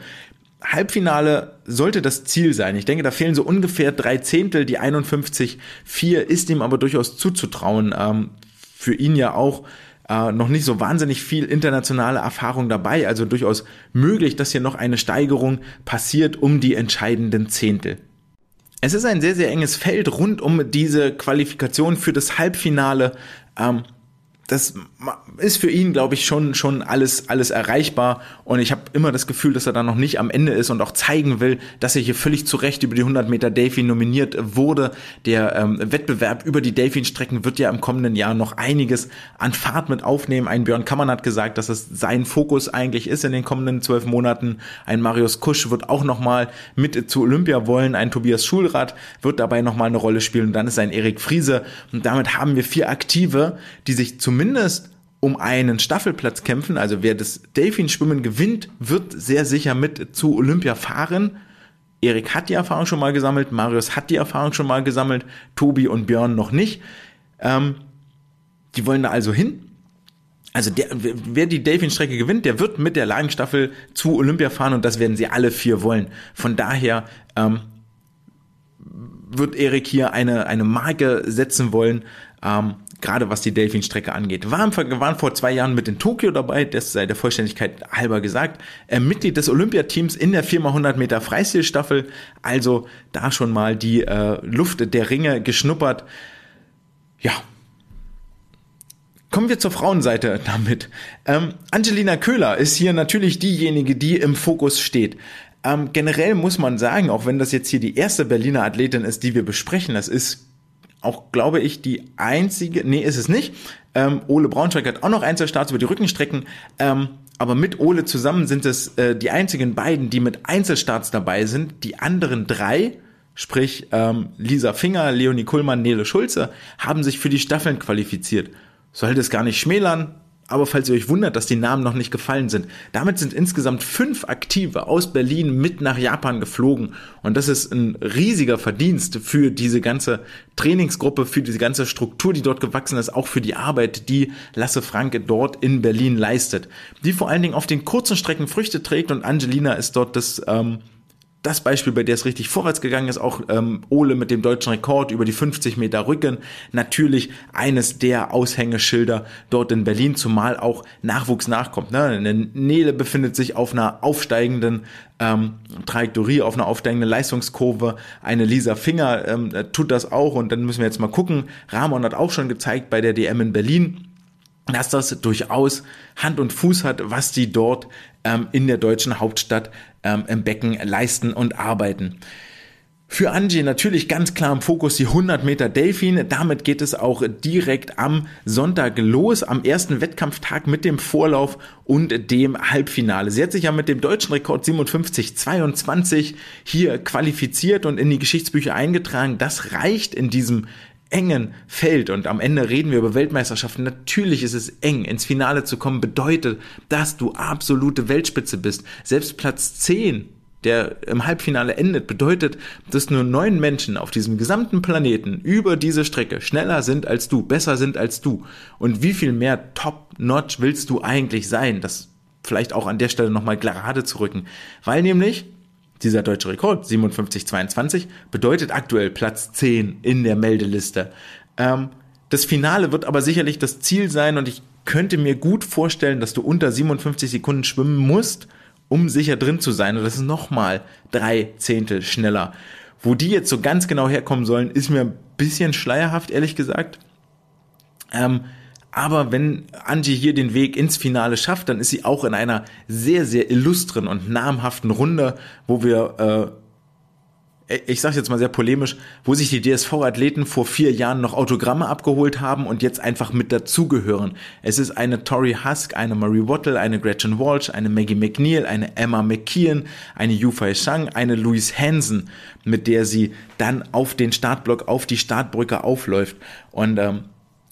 Halbfinale sollte das Ziel sein. Ich denke, da fehlen so ungefähr drei Zehntel. Die 51,4 ist ihm aber durchaus zuzutrauen. Ähm, für ihn ja auch äh, noch nicht so wahnsinnig viel internationale Erfahrung dabei, also durchaus möglich, dass hier noch eine Steigerung passiert um die entscheidenden Zehntel. Es ist ein sehr, sehr enges Feld rund um diese Qualifikation für das Halbfinale. Ähm, das ist für ihn, glaube ich, schon, schon alles, alles erreichbar. Und ich habe immer das Gefühl, dass er da noch nicht am Ende ist und auch zeigen will, dass er hier völlig zu Recht über die 100 Meter Delfin nominiert wurde. Der ähm, Wettbewerb über die Delfin-Strecken wird ja im kommenden Jahr noch einiges an Fahrt mit aufnehmen. Ein Björn Kammann hat gesagt, dass es sein Fokus eigentlich ist in den kommenden zwölf Monaten. Ein Marius Kusch wird auch nochmal mit zu Olympia wollen. Ein Tobias Schulrath wird dabei nochmal eine Rolle spielen. Und dann ist ein Erik Friese. Und damit haben wir vier Aktive, die sich zum zumindest um einen Staffelplatz kämpfen. Also wer das Delfin-Schwimmen gewinnt, wird sehr sicher mit zu Olympia fahren. Erik hat die Erfahrung schon mal gesammelt, Marius hat die Erfahrung schon mal gesammelt, Tobi und Björn noch nicht. Ähm, die wollen da also hin. Also der, wer die Delfin-Strecke gewinnt, der wird mit der Lagenstaffel zu Olympia fahren und das werden sie alle vier wollen. Von daher ähm, wird Erik hier eine, eine Marke setzen wollen. Ähm, gerade was die Delfin-Strecke angeht. Waren, waren vor zwei Jahren mit in Tokio dabei, das sei der Vollständigkeit halber gesagt. Äh, Mitglied des Olympiateams in der 4x100 Meter Freistilstaffel, also da schon mal die äh, Luft der Ringe geschnuppert. Ja, Kommen wir zur Frauenseite damit. Ähm, Angelina Köhler ist hier natürlich diejenige, die im Fokus steht. Ähm, generell muss man sagen, auch wenn das jetzt hier die erste Berliner Athletin ist, die wir besprechen, das ist auch, glaube ich, die einzige, nee, ist es nicht. Ähm, Ole Braunschweig hat auch noch Einzelstarts über die Rückenstrecken, ähm, aber mit Ole zusammen sind es äh, die einzigen beiden, die mit Einzelstarts dabei sind. Die anderen drei, sprich ähm, Lisa Finger, Leonie Kuhlmann, Nele Schulze, haben sich für die Staffeln qualifiziert. Sollte es gar nicht schmälern, aber falls ihr euch wundert, dass die Namen noch nicht gefallen sind, damit sind insgesamt fünf Aktive aus Berlin mit nach Japan geflogen. Und das ist ein riesiger Verdienst für diese ganze Trainingsgruppe, für diese ganze Struktur, die dort gewachsen ist, auch für die Arbeit, die Lasse Franke dort in Berlin leistet. Die vor allen Dingen auf den kurzen Strecken Früchte trägt und Angelina ist dort das ähm, das Beispiel, bei der es richtig vorwärts gegangen ist, auch ähm, Ole mit dem deutschen Rekord über die 50 Meter Rücken, natürlich eines der Aushängeschilder dort in Berlin, zumal auch Nachwuchs nachkommt. Ne? Nele befindet sich auf einer aufsteigenden ähm, Trajektorie, auf einer aufsteigenden Leistungskurve. Eine Lisa Finger ähm, tut das auch und dann müssen wir jetzt mal gucken. Ramon hat auch schon gezeigt bei der DM in Berlin, dass das durchaus Hand und Fuß hat, was die dort ähm, in der deutschen Hauptstadt ähm, im Becken leisten und arbeiten. Für Angie natürlich ganz klar im Fokus die 100 Meter Delfin. Damit geht es auch direkt am Sonntag los, am ersten Wettkampftag mit dem Vorlauf und dem Halbfinale. Sie hat sich ja mit dem deutschen Rekord 57,22 hier qualifiziert und in die Geschichtsbücher eingetragen. Das reicht in diesem engen Feld und am Ende reden wir über Weltmeisterschaften. Natürlich ist es eng. Ins Finale zu kommen bedeutet, dass du absolute Weltspitze bist. Selbst Platz 10, der im Halbfinale endet, bedeutet, dass nur neun Menschen auf diesem gesamten Planeten über diese Strecke schneller sind als du, besser sind als du. Und wie viel mehr Top-Notch willst du eigentlich sein? Das vielleicht auch an der Stelle nochmal gerade zu rücken. Weil nämlich dieser deutsche Rekord, 57,22, bedeutet aktuell Platz 10 in der Meldeliste. Ähm, das Finale wird aber sicherlich das Ziel sein und ich könnte mir gut vorstellen, dass du unter 57 Sekunden schwimmen musst, um sicher drin zu sein. Und das ist nochmal drei Zehntel schneller. Wo die jetzt so ganz genau herkommen sollen, ist mir ein bisschen schleierhaft, ehrlich gesagt. Ähm, aber wenn Angie hier den Weg ins Finale schafft, dann ist sie auch in einer sehr, sehr illustren und namhaften Runde, wo wir, äh, ich sage jetzt mal sehr polemisch, wo sich die DSV-Athleten vor vier Jahren noch Autogramme abgeholt haben und jetzt einfach mit dazugehören. Es ist eine Tori Husk, eine Marie Wattle, eine Gretchen Walsh, eine Maggie McNeil, eine Emma McKeon, eine Yufei Shang, eine Louise Hansen, mit der sie dann auf den Startblock, auf die Startbrücke aufläuft. Und ähm,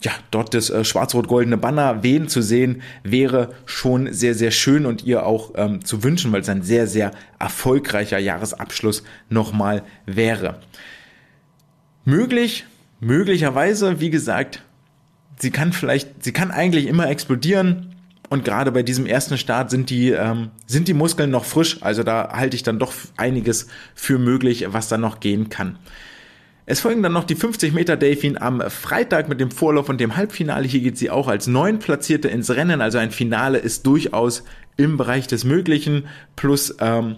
ja, dort das äh, schwarz-rot-goldene Banner wehen zu sehen, wäre schon sehr, sehr schön und ihr auch ähm, zu wünschen, weil es ein sehr, sehr erfolgreicher Jahresabschluss nochmal wäre. Möglich, möglicherweise, wie gesagt, sie kann vielleicht, sie kann eigentlich immer explodieren. Und gerade bei diesem ersten Start sind die, ähm, sind die Muskeln noch frisch. Also da halte ich dann doch einiges für möglich, was da noch gehen kann. Es folgen dann noch die 50 Meter Delfin am Freitag mit dem Vorlauf und dem Halbfinale. Hier geht sie auch als neun Platzierte ins Rennen. Also ein Finale ist durchaus im Bereich des Möglichen. Plus ähm,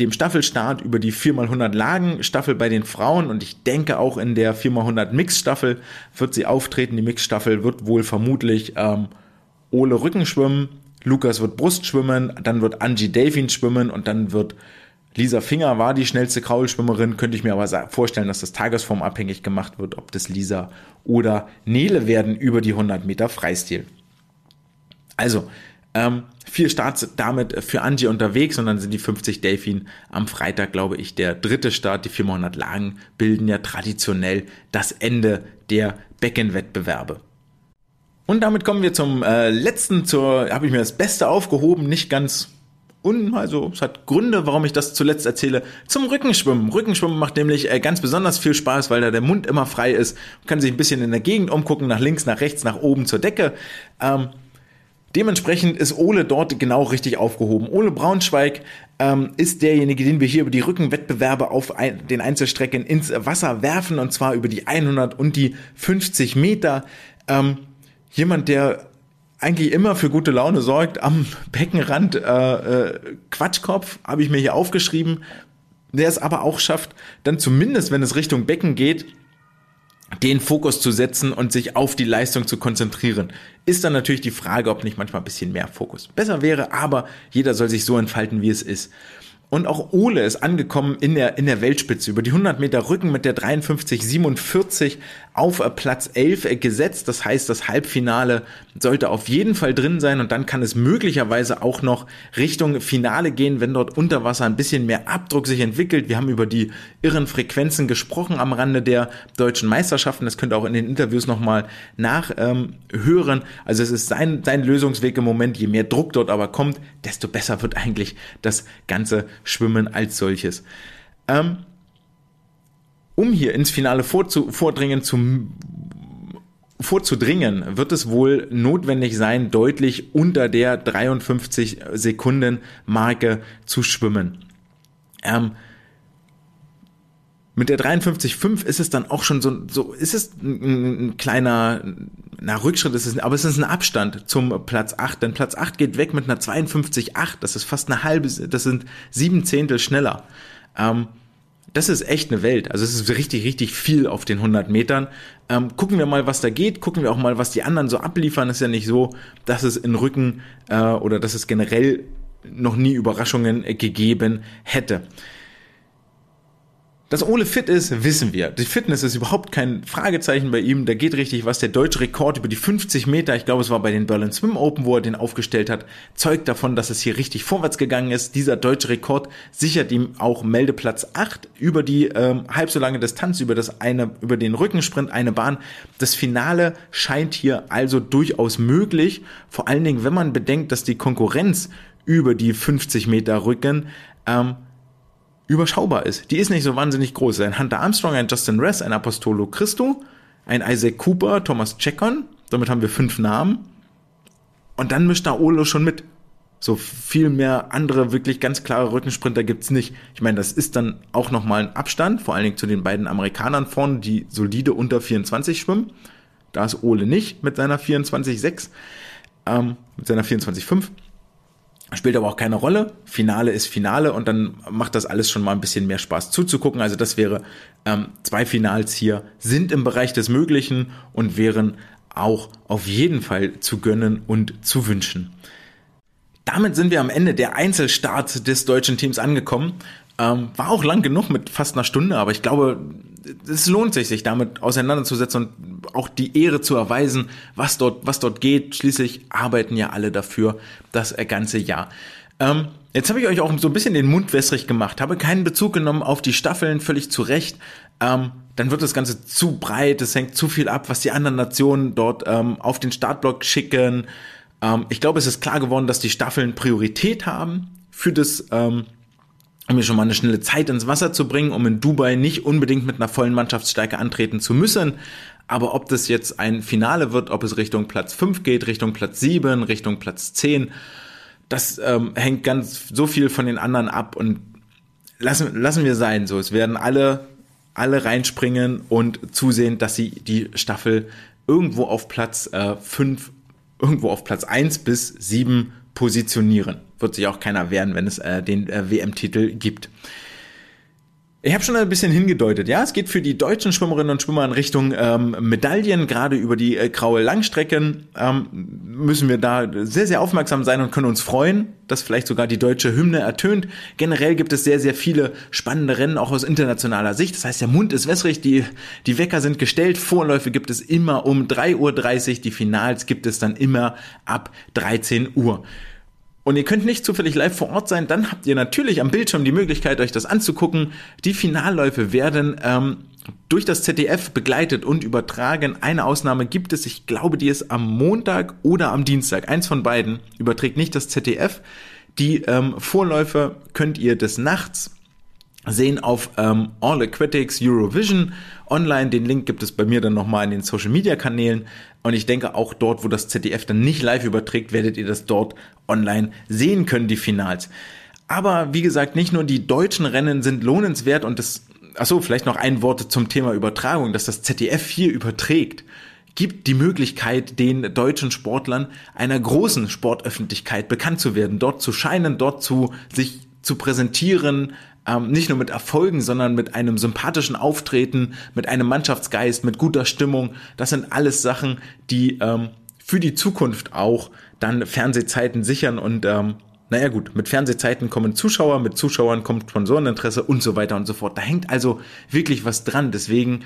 dem Staffelstart über die 4x100 Lagen Staffel bei den Frauen und ich denke auch in der 4x100 Mix Staffel wird sie auftreten. Die Mix Staffel wird wohl vermutlich ähm, Ole Rücken schwimmen, Lukas wird Brust schwimmen, dann wird Angie Delfin schwimmen und dann wird Lisa Finger war die schnellste Kraulschwimmerin, könnte ich mir aber vorstellen, dass das tagesformabhängig gemacht wird, ob das Lisa oder Nele werden über die 100 Meter Freistil. Also, ähm, vier Starts damit für Angie unterwegs und dann sind die 50 Delfin am Freitag, glaube ich, der dritte Start. Die 400 Lagen bilden ja traditionell das Ende der Beckenwettbewerbe. Und damit kommen wir zum äh, letzten, zur, habe ich mir das Beste aufgehoben, nicht ganz un, also es hat Gründe, warum ich das zuletzt erzähle, zum Rückenschwimmen. Rückenschwimmen macht nämlich äh, ganz besonders viel Spaß, weil da der Mund immer frei ist. Man kann sich ein bisschen in der Gegend umgucken, nach links, nach rechts, nach oben zur Decke. Ähm, Dementsprechend ist Ole dort genau richtig aufgehoben. Ole Braunschweig ähm, ist derjenige, den wir hier über die Rückenwettbewerbe auf ein, den Einzelstrecken ins Wasser werfen und zwar über die 100 und die 50 Meter. Ähm, jemand, der eigentlich immer für gute Laune sorgt am Beckenrand. Äh, äh, Quatschkopf habe ich mir hier aufgeschrieben, der es aber auch schafft, dann zumindest, wenn es Richtung Becken geht, den Fokus zu setzen und sich auf die Leistung zu konzentrieren. Ist dann natürlich die Frage, ob nicht manchmal ein bisschen mehr Fokus besser wäre, aber jeder soll sich so entfalten, wie es ist. Und auch Ole ist angekommen in der, in der Weltspitze. Über die 100 Meter Rücken mit der 53,47 auf Platz 11 gesetzt. Das heißt, das Halbfinale sollte auf jeden Fall drin sein und dann kann es möglicherweise auch noch Richtung Finale gehen, wenn dort unter Wasser ein bisschen mehr Abdruck sich entwickelt. Wir haben über die irren Frequenzen gesprochen am Rande der deutschen Meisterschaften. Das könnt ihr auch in den Interviews nochmal nachhören. Ähm, also es ist sein, sein Lösungsweg im Moment. Je mehr Druck dort aber kommt, desto besser wird eigentlich das ganze Schwimmen als solches. Ähm, um hier ins Finale vorzu, vordringen zu, vorzudringen, wird es wohl notwendig sein, deutlich unter der 53 Sekunden Marke zu schwimmen. Ähm, mit der 53,5 ist es dann auch schon so, so ist es ein, ein kleiner, na, Rückschritt ist es, aber es ist ein Abstand zum Platz 8, denn Platz 8 geht weg mit einer 52,8, das ist fast eine halbe, das sind sieben Zehntel schneller. Ähm, das ist echt eine Welt. Also es ist richtig, richtig viel auf den 100 Metern. Ähm, gucken wir mal, was da geht. Gucken wir auch mal, was die anderen so abliefern. Ist ja nicht so, dass es in Rücken äh, oder dass es generell noch nie Überraschungen äh, gegeben hätte. Dass Ole fit ist, wissen wir. Die Fitness ist überhaupt kein Fragezeichen bei ihm. Da geht richtig was. Der deutsche Rekord über die 50 Meter, ich glaube, es war bei den Berlin Swim Open, wo er den aufgestellt hat, zeugt davon, dass es hier richtig vorwärts gegangen ist. Dieser deutsche Rekord sichert ihm auch Meldeplatz 8 über die ähm, halb so lange Distanz, über das eine, über den Rückensprint, eine Bahn. Das Finale scheint hier also durchaus möglich. Vor allen Dingen, wenn man bedenkt, dass die Konkurrenz über die 50 Meter Rücken ähm, überschaubar ist. Die ist nicht so wahnsinnig groß. Ein Hunter Armstrong, ein Justin Ress, ein Apostolo Christo, ein Isaac Cooper, Thomas Checkon. Damit haben wir fünf Namen. Und dann mischt da Olo schon mit. So viel mehr andere wirklich ganz klare Rückensprinter gibt's nicht. Ich meine, das ist dann auch nochmal ein Abstand, vor allen Dingen zu den beiden Amerikanern vorne, die solide unter 24 schwimmen. Da ist Ole nicht mit seiner 24,6, ähm, mit seiner 24,5. Spielt aber auch keine Rolle. Finale ist Finale und dann macht das alles schon mal ein bisschen mehr Spaß zuzugucken. Also das wäre ähm, zwei Finals hier sind im Bereich des Möglichen und wären auch auf jeden Fall zu gönnen und zu wünschen. Damit sind wir am Ende der Einzelstart des deutschen Teams angekommen. Ähm, war auch lang genug mit fast einer Stunde, aber ich glaube, es lohnt sich, sich damit auseinanderzusetzen und auch die Ehre zu erweisen, was dort, was dort geht. Schließlich arbeiten ja alle dafür das ganze Jahr. Ähm, jetzt habe ich euch auch so ein bisschen den Mund wässrig gemacht, habe keinen Bezug genommen auf die Staffeln, völlig zu Recht. Ähm, dann wird das Ganze zu breit, es hängt zu viel ab, was die anderen Nationen dort ähm, auf den Startblock schicken. Ähm, ich glaube, es ist klar geworden, dass die Staffeln Priorität haben für das ähm, um mir schon mal eine schnelle Zeit ins Wasser zu bringen, um in Dubai nicht unbedingt mit einer vollen Mannschaftsstärke antreten zu müssen. Aber ob das jetzt ein Finale wird, ob es Richtung Platz 5 geht, Richtung Platz 7, Richtung Platz 10, das ähm, hängt ganz so viel von den anderen ab und lassen, lassen wir sein so. Es werden alle alle reinspringen und zusehen, dass sie die Staffel irgendwo auf Platz 5, äh, irgendwo auf Platz 1 bis 7 positionieren. Wird sich auch keiner wehren, wenn es äh, den äh, WM-Titel gibt. Ich habe schon ein bisschen hingedeutet, ja, es geht für die deutschen Schwimmerinnen und Schwimmer in Richtung ähm, Medaillen, gerade über die äh, graue Langstrecken ähm, müssen wir da sehr, sehr aufmerksam sein und können uns freuen, dass vielleicht sogar die deutsche Hymne ertönt. Generell gibt es sehr, sehr viele spannende Rennen, auch aus internationaler Sicht. Das heißt, der Mund ist wässrig, die, die Wecker sind gestellt, Vorläufe gibt es immer um 3.30 Uhr, die Finals gibt es dann immer ab 13 Uhr und ihr könnt nicht zufällig live vor Ort sein, dann habt ihr natürlich am Bildschirm die Möglichkeit, euch das anzugucken. Die Finalläufe werden ähm, durch das ZDF begleitet und übertragen. Eine Ausnahme gibt es, ich glaube, die ist am Montag oder am Dienstag. Eins von beiden überträgt nicht das ZDF. Die ähm, Vorläufe könnt ihr des Nachts sehen auf ähm, All Aquatics Eurovision online. Den Link gibt es bei mir dann nochmal in den Social Media Kanälen. Und ich denke auch dort, wo das ZDF dann nicht live überträgt, werdet ihr das dort online sehen können, die Finals. Aber wie gesagt, nicht nur die deutschen Rennen sind lohnenswert und das, achso, vielleicht noch ein Wort zum Thema Übertragung, dass das ZDF hier überträgt gibt die Möglichkeit, den deutschen Sportlern einer großen Sportöffentlichkeit bekannt zu werden, dort zu scheinen, dort zu sich zu präsentieren, ähm, nicht nur mit Erfolgen, sondern mit einem sympathischen Auftreten, mit einem Mannschaftsgeist, mit guter Stimmung. Das sind alles Sachen, die ähm, für die Zukunft auch dann Fernsehzeiten sichern und ähm, naja gut, mit Fernsehzeiten kommen Zuschauer, mit Zuschauern kommt Sponsoreninteresse und so weiter und so fort. Da hängt also wirklich was dran. Deswegen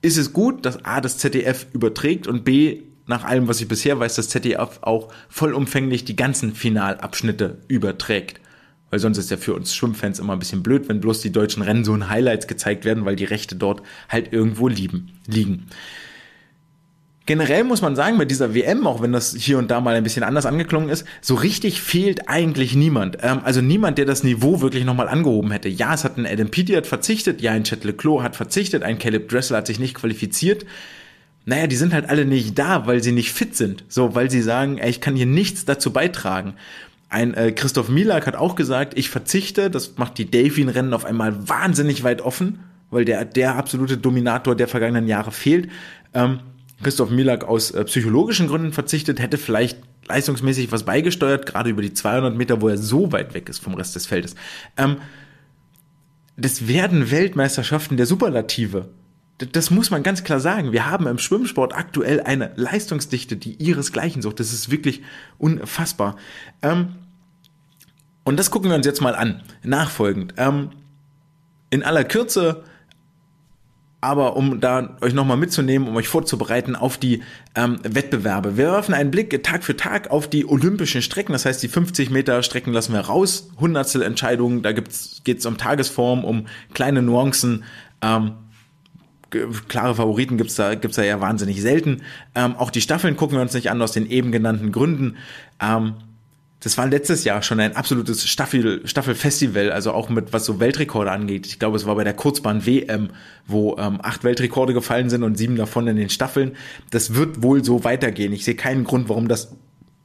ist es gut, dass A, das ZDF überträgt und B, nach allem, was ich bisher weiß, das ZDF auch vollumfänglich die ganzen Finalabschnitte überträgt. Weil sonst ist ja für uns Schwimmfans immer ein bisschen blöd, wenn bloß die deutschen Rennen so in Highlights gezeigt werden, weil die Rechte dort halt irgendwo lieben, liegen. Generell muss man sagen, bei dieser WM, auch wenn das hier und da mal ein bisschen anders angeklungen ist, so richtig fehlt eigentlich niemand. Ähm, also niemand, der das Niveau wirklich nochmal angehoben hätte. Ja, es hat ein Adam Peaty verzichtet, ja, ein Chet Leclos hat verzichtet, ein Caleb Dressel hat sich nicht qualifiziert. Naja, die sind halt alle nicht da, weil sie nicht fit sind. So, weil sie sagen, ey, ich kann hier nichts dazu beitragen. Ein äh, Christoph Milak hat auch gesagt, ich verzichte, das macht die Delfin-Rennen auf einmal wahnsinnig weit offen, weil der, der absolute Dominator der vergangenen Jahre fehlt. Ähm, Christoph Milak aus äh, psychologischen Gründen verzichtet, hätte vielleicht leistungsmäßig was beigesteuert, gerade über die 200 Meter, wo er so weit weg ist vom Rest des Feldes. Ähm, das werden Weltmeisterschaften der Superlative. Das muss man ganz klar sagen. Wir haben im Schwimmsport aktuell eine Leistungsdichte, die ihresgleichen sucht. Das ist wirklich unfassbar. Ähm, und das gucken wir uns jetzt mal an, nachfolgend. Ähm, in aller Kürze, aber um da euch nochmal mitzunehmen, um euch vorzubereiten auf die ähm, Wettbewerbe. Wir werfen einen Blick Tag für Tag auf die olympischen Strecken, das heißt die 50 Meter Strecken lassen wir raus, Hundertstel Entscheidungen, da geht es um Tagesform, um kleine Nuancen. Ähm, klare Favoriten gibt's da, gibt's da ja wahnsinnig selten. Ähm, auch die Staffeln gucken wir uns nicht an aus den eben genannten Gründen. Ähm, das war letztes Jahr schon ein absolutes Staffel, Staffelfestival, also auch mit was so Weltrekorde angeht. Ich glaube, es war bei der Kurzbahn WM, wo ähm, acht Weltrekorde gefallen sind und sieben davon in den Staffeln. Das wird wohl so weitergehen. Ich sehe keinen Grund, warum das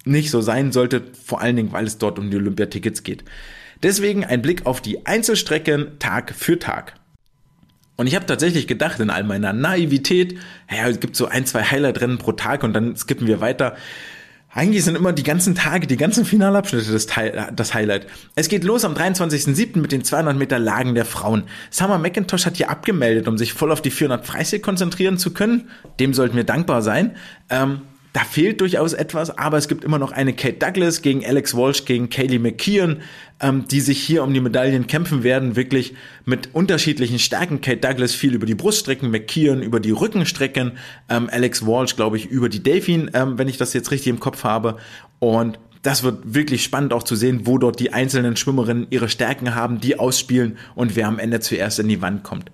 nicht so sein sollte, vor allen Dingen, weil es dort um die Olympiatickets geht. Deswegen ein Blick auf die Einzelstrecken Tag für Tag. Und ich habe tatsächlich gedacht, in all meiner Naivität, ja, es gibt so ein, zwei Highlight-Rennen pro Tag und dann skippen wir weiter. Eigentlich sind immer die ganzen Tage, die ganzen Finalabschnitte das, das Highlight. Es geht los am 23.07. mit den 200 Meter Lagen der Frauen. Summer McIntosh hat hier abgemeldet, um sich voll auf die 400 Freistil konzentrieren zu können. Dem sollten wir dankbar sein. Ähm, da fehlt durchaus etwas, aber es gibt immer noch eine Kate Douglas gegen Alex Walsh gegen Kaylee McKeon, ähm, die sich hier um die Medaillen kämpfen werden, wirklich mit unterschiedlichen Stärken. Kate Douglas viel über die Bruststrecken, McKeon über die Rückenstrecken, ähm, Alex Walsh, glaube ich, über die Delfin, ähm, wenn ich das jetzt richtig im Kopf habe. Und das wird wirklich spannend auch zu sehen, wo dort die einzelnen Schwimmerinnen ihre Stärken haben, die ausspielen und wer am Ende zuerst in die Wand kommt.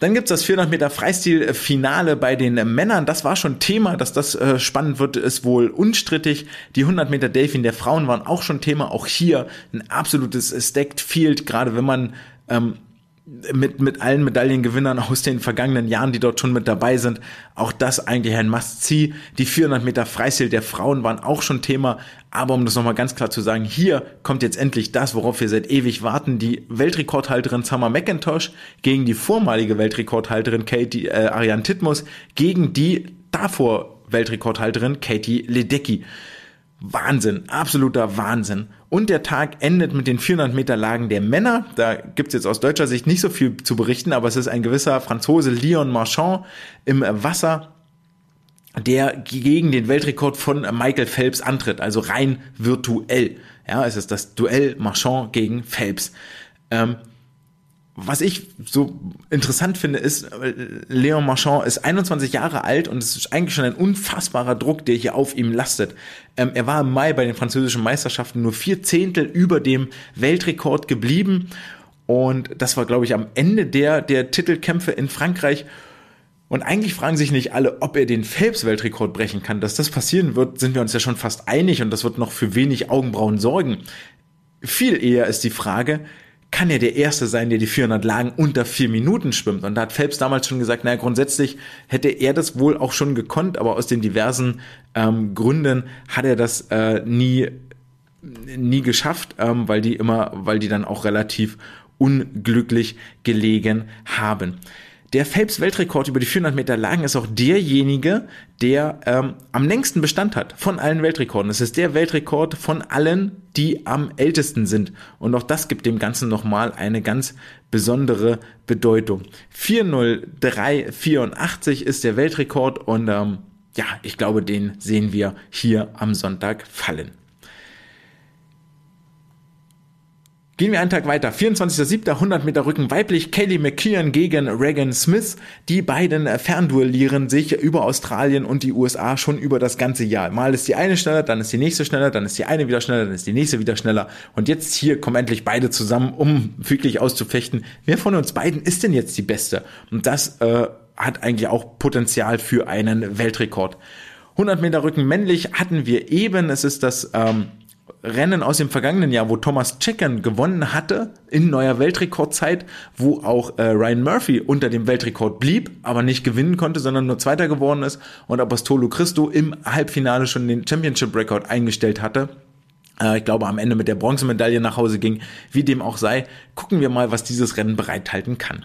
Dann gibt's das 400 Meter Freistil-Finale bei den Männern. Das war schon Thema, dass das äh, spannend wird, ist wohl unstrittig. Die 100 Meter Delfin der Frauen waren auch schon Thema. Auch hier ein absolutes Stacked Field, gerade wenn man ähm, mit, mit allen Medaillengewinnern aus den vergangenen Jahren, die dort schon mit dabei sind. Auch das eigentlich ein Must-See. Die 400 Meter Freistil der Frauen waren auch schon Thema. Aber um das nochmal ganz klar zu sagen, hier kommt jetzt endlich das, worauf wir seit ewig warten. Die Weltrekordhalterin Summer McIntosh gegen die vormalige Weltrekordhalterin Katie, äh, Ariane Titmus gegen die davor Weltrekordhalterin Katie Ledecky. Wahnsinn, absoluter Wahnsinn. Und der Tag endet mit den 400 Meter Lagen der Männer. Da gibt's jetzt aus deutscher Sicht nicht so viel zu berichten, aber es ist ein gewisser Franzose Leon Marchand im Wasser, der gegen den Weltrekord von Michael Phelps antritt, also rein virtuell. Ja, es ist das Duell Marchand gegen Phelps. Ähm, was ich so interessant finde, ist, Leon Marchand ist 21 Jahre alt und es ist eigentlich schon ein unfassbarer Druck, der hier auf ihm lastet. Ähm, er war im Mai bei den französischen Meisterschaften nur vier Zehntel über dem Weltrekord geblieben und das war, glaube ich, am Ende der, der Titelkämpfe in Frankreich. Und eigentlich fragen sich nicht alle, ob er den Phelps-Weltrekord brechen kann. Dass das passieren wird, sind wir uns ja schon fast einig und das wird noch für wenig Augenbrauen sorgen. Viel eher ist die Frage, kann er der Erste sein, der die 400 Lagen unter vier Minuten schwimmt. Und da hat Phelps damals schon gesagt, naja, grundsätzlich hätte er das wohl auch schon gekonnt, aber aus den diversen ähm, Gründen hat er das äh, nie nie geschafft, ähm, weil die immer, weil die dann auch relativ unglücklich gelegen haben. Der Phelps-Weltrekord über die 400 Meter Lagen ist auch derjenige, der ähm, am längsten Bestand hat von allen Weltrekorden. Es ist der Weltrekord von allen, die am ältesten sind. Und auch das gibt dem Ganzen nochmal eine ganz besondere Bedeutung. 40384 ist der Weltrekord und ähm, ja, ich glaube, den sehen wir hier am Sonntag fallen. Gehen wir einen Tag weiter. 24.07. 100 Meter Rücken weiblich. Kelly McKeon gegen Regan Smith. Die beiden fernduellieren sich über Australien und die USA schon über das ganze Jahr. Mal ist die eine schneller, dann ist die nächste schneller, dann ist die eine wieder schneller, dann ist die nächste wieder schneller. Und jetzt hier kommen endlich beide zusammen, um wirklich auszufechten. Wer von uns beiden ist denn jetzt die Beste? Und das äh, hat eigentlich auch Potenzial für einen Weltrekord. 100 Meter Rücken männlich hatten wir eben. Es ist das ähm, Rennen aus dem vergangenen Jahr, wo Thomas Checkern gewonnen hatte in neuer Weltrekordzeit, wo auch äh, Ryan Murphy unter dem Weltrekord blieb, aber nicht gewinnen konnte, sondern nur Zweiter geworden ist und Apostolo Christo im Halbfinale schon den Championship-Rekord eingestellt hatte. Äh, ich glaube, am Ende mit der Bronzemedaille nach Hause ging. Wie dem auch sei, gucken wir mal, was dieses Rennen bereithalten kann.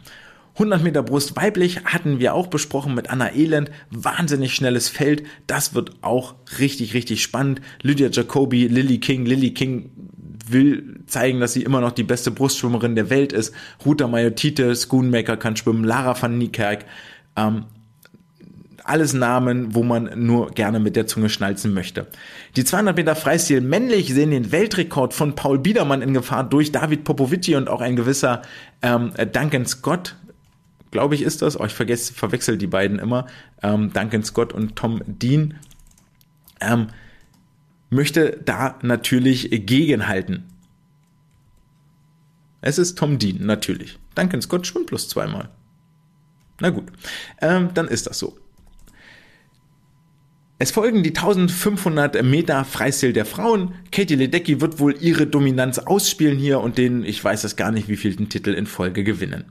100 Meter Brust weiblich hatten wir auch besprochen mit Anna Elend. Wahnsinnig schnelles Feld. Das wird auch richtig, richtig spannend. Lydia Jacobi, Lily King. Lily King will zeigen, dass sie immer noch die beste Brustschwimmerin der Welt ist. Ruta Mayotite, Schoonmaker kann schwimmen. Lara van Niekerk. Ähm, alles Namen, wo man nur gerne mit der Zunge schnalzen möchte. Die 200 Meter Freistil männlich sehen den Weltrekord von Paul Biedermann in Gefahr durch David Popovici und auch ein gewisser ähm, Duncan Scott glaube ich, ist das. Oh, ich vergesse, verwechsel die beiden immer. Ähm, Duncan Scott und Tom Dean. Ähm, möchte da natürlich gegenhalten. Es ist Tom Dean, natürlich. Duncan Scott schwimmt plus zweimal. Na gut, ähm, dann ist das so. Es folgen die 1500 Meter Freistil der Frauen. Katie Ledecky wird wohl ihre Dominanz ausspielen hier und den, ich weiß es gar nicht, wie viel den Titel in Folge gewinnen.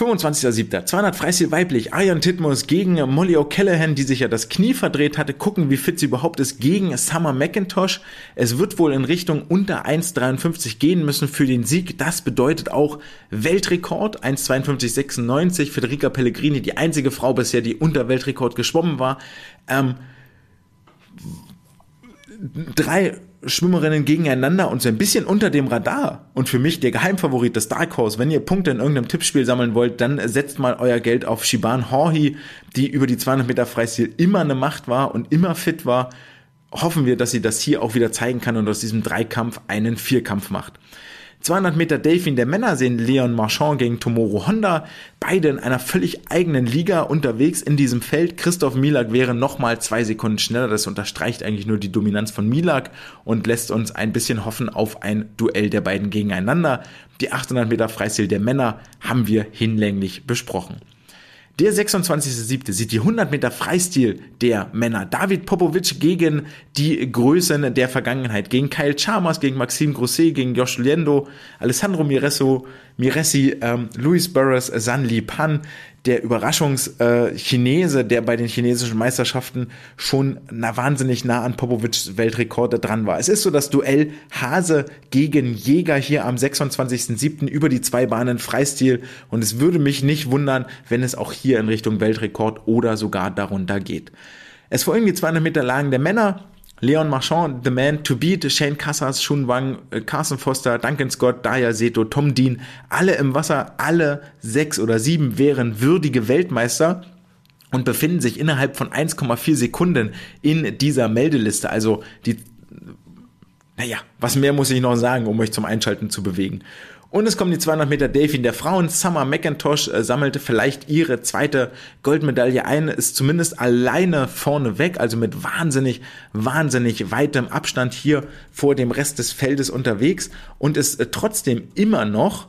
25.07. 200 Freistil weiblich. Arian Titmus gegen Molly O'Callaghan, die sich ja das Knie verdreht hatte. Gucken, wie fit sie überhaupt ist gegen Summer McIntosh. Es wird wohl in Richtung unter 1,53 gehen müssen für den Sieg. Das bedeutet auch Weltrekord 1,52,96. Federica Pellegrini, die einzige Frau bisher, die unter Weltrekord geschwommen war. Ähm, drei Schwimmerinnen gegeneinander und so ein bisschen unter dem Radar. Und für mich der Geheimfavorit des Dark Horse. Wenn ihr Punkte in irgendeinem Tippspiel sammeln wollt, dann setzt mal euer Geld auf Shiban Horhi, die über die 200 Meter Freistil immer eine Macht war und immer fit war. Hoffen wir, dass sie das hier auch wieder zeigen kann und aus diesem Dreikampf einen Vierkampf macht. 200 Meter Delfin der Männer sehen Leon Marchand gegen Tomoro Honda. Beide in einer völlig eigenen Liga unterwegs in diesem Feld. Christoph Milak wäre nochmal zwei Sekunden schneller. Das unterstreicht eigentlich nur die Dominanz von Milak und lässt uns ein bisschen hoffen auf ein Duell der beiden gegeneinander. Die 800 Meter Freistil der Männer haben wir hinlänglich besprochen. Der 26.07. sieht die 100 Meter Freistil der Männer. David Popovic gegen die Größen der Vergangenheit. Gegen Kyle Chalmers, gegen Maxime Grosset, gegen Josh Liendo, Alessandro Miresso, Miressi, ähm, Luis Burris, San Li Pan der Überraschungschinese, äh, der bei den chinesischen Meisterschaften schon na, wahnsinnig nah an Popovics Weltrekorde dran war. Es ist so das Duell Hase gegen Jäger hier am 26.07. über die zwei Bahnen Freistil und es würde mich nicht wundern, wenn es auch hier in Richtung Weltrekord oder sogar darunter geht. Es folgen die 200 Meter Lagen der Männer. Leon Marchand, The Man to Beat, Shane Cassas, Shun Wang, äh, Carson Foster, Duncan Scott, Daya Seto, Tom Dean, alle im Wasser, alle sechs oder sieben wären würdige Weltmeister und befinden sich innerhalb von 1,4 Sekunden in dieser Meldeliste. Also die, naja, was mehr muss ich noch sagen, um euch zum Einschalten zu bewegen. Und es kommen die 200 Meter Delfin der Frauen. Summer McIntosh äh, sammelte vielleicht ihre zweite Goldmedaille ein, ist zumindest alleine vorne weg, also mit wahnsinnig, wahnsinnig weitem Abstand hier vor dem Rest des Feldes unterwegs und ist äh, trotzdem immer noch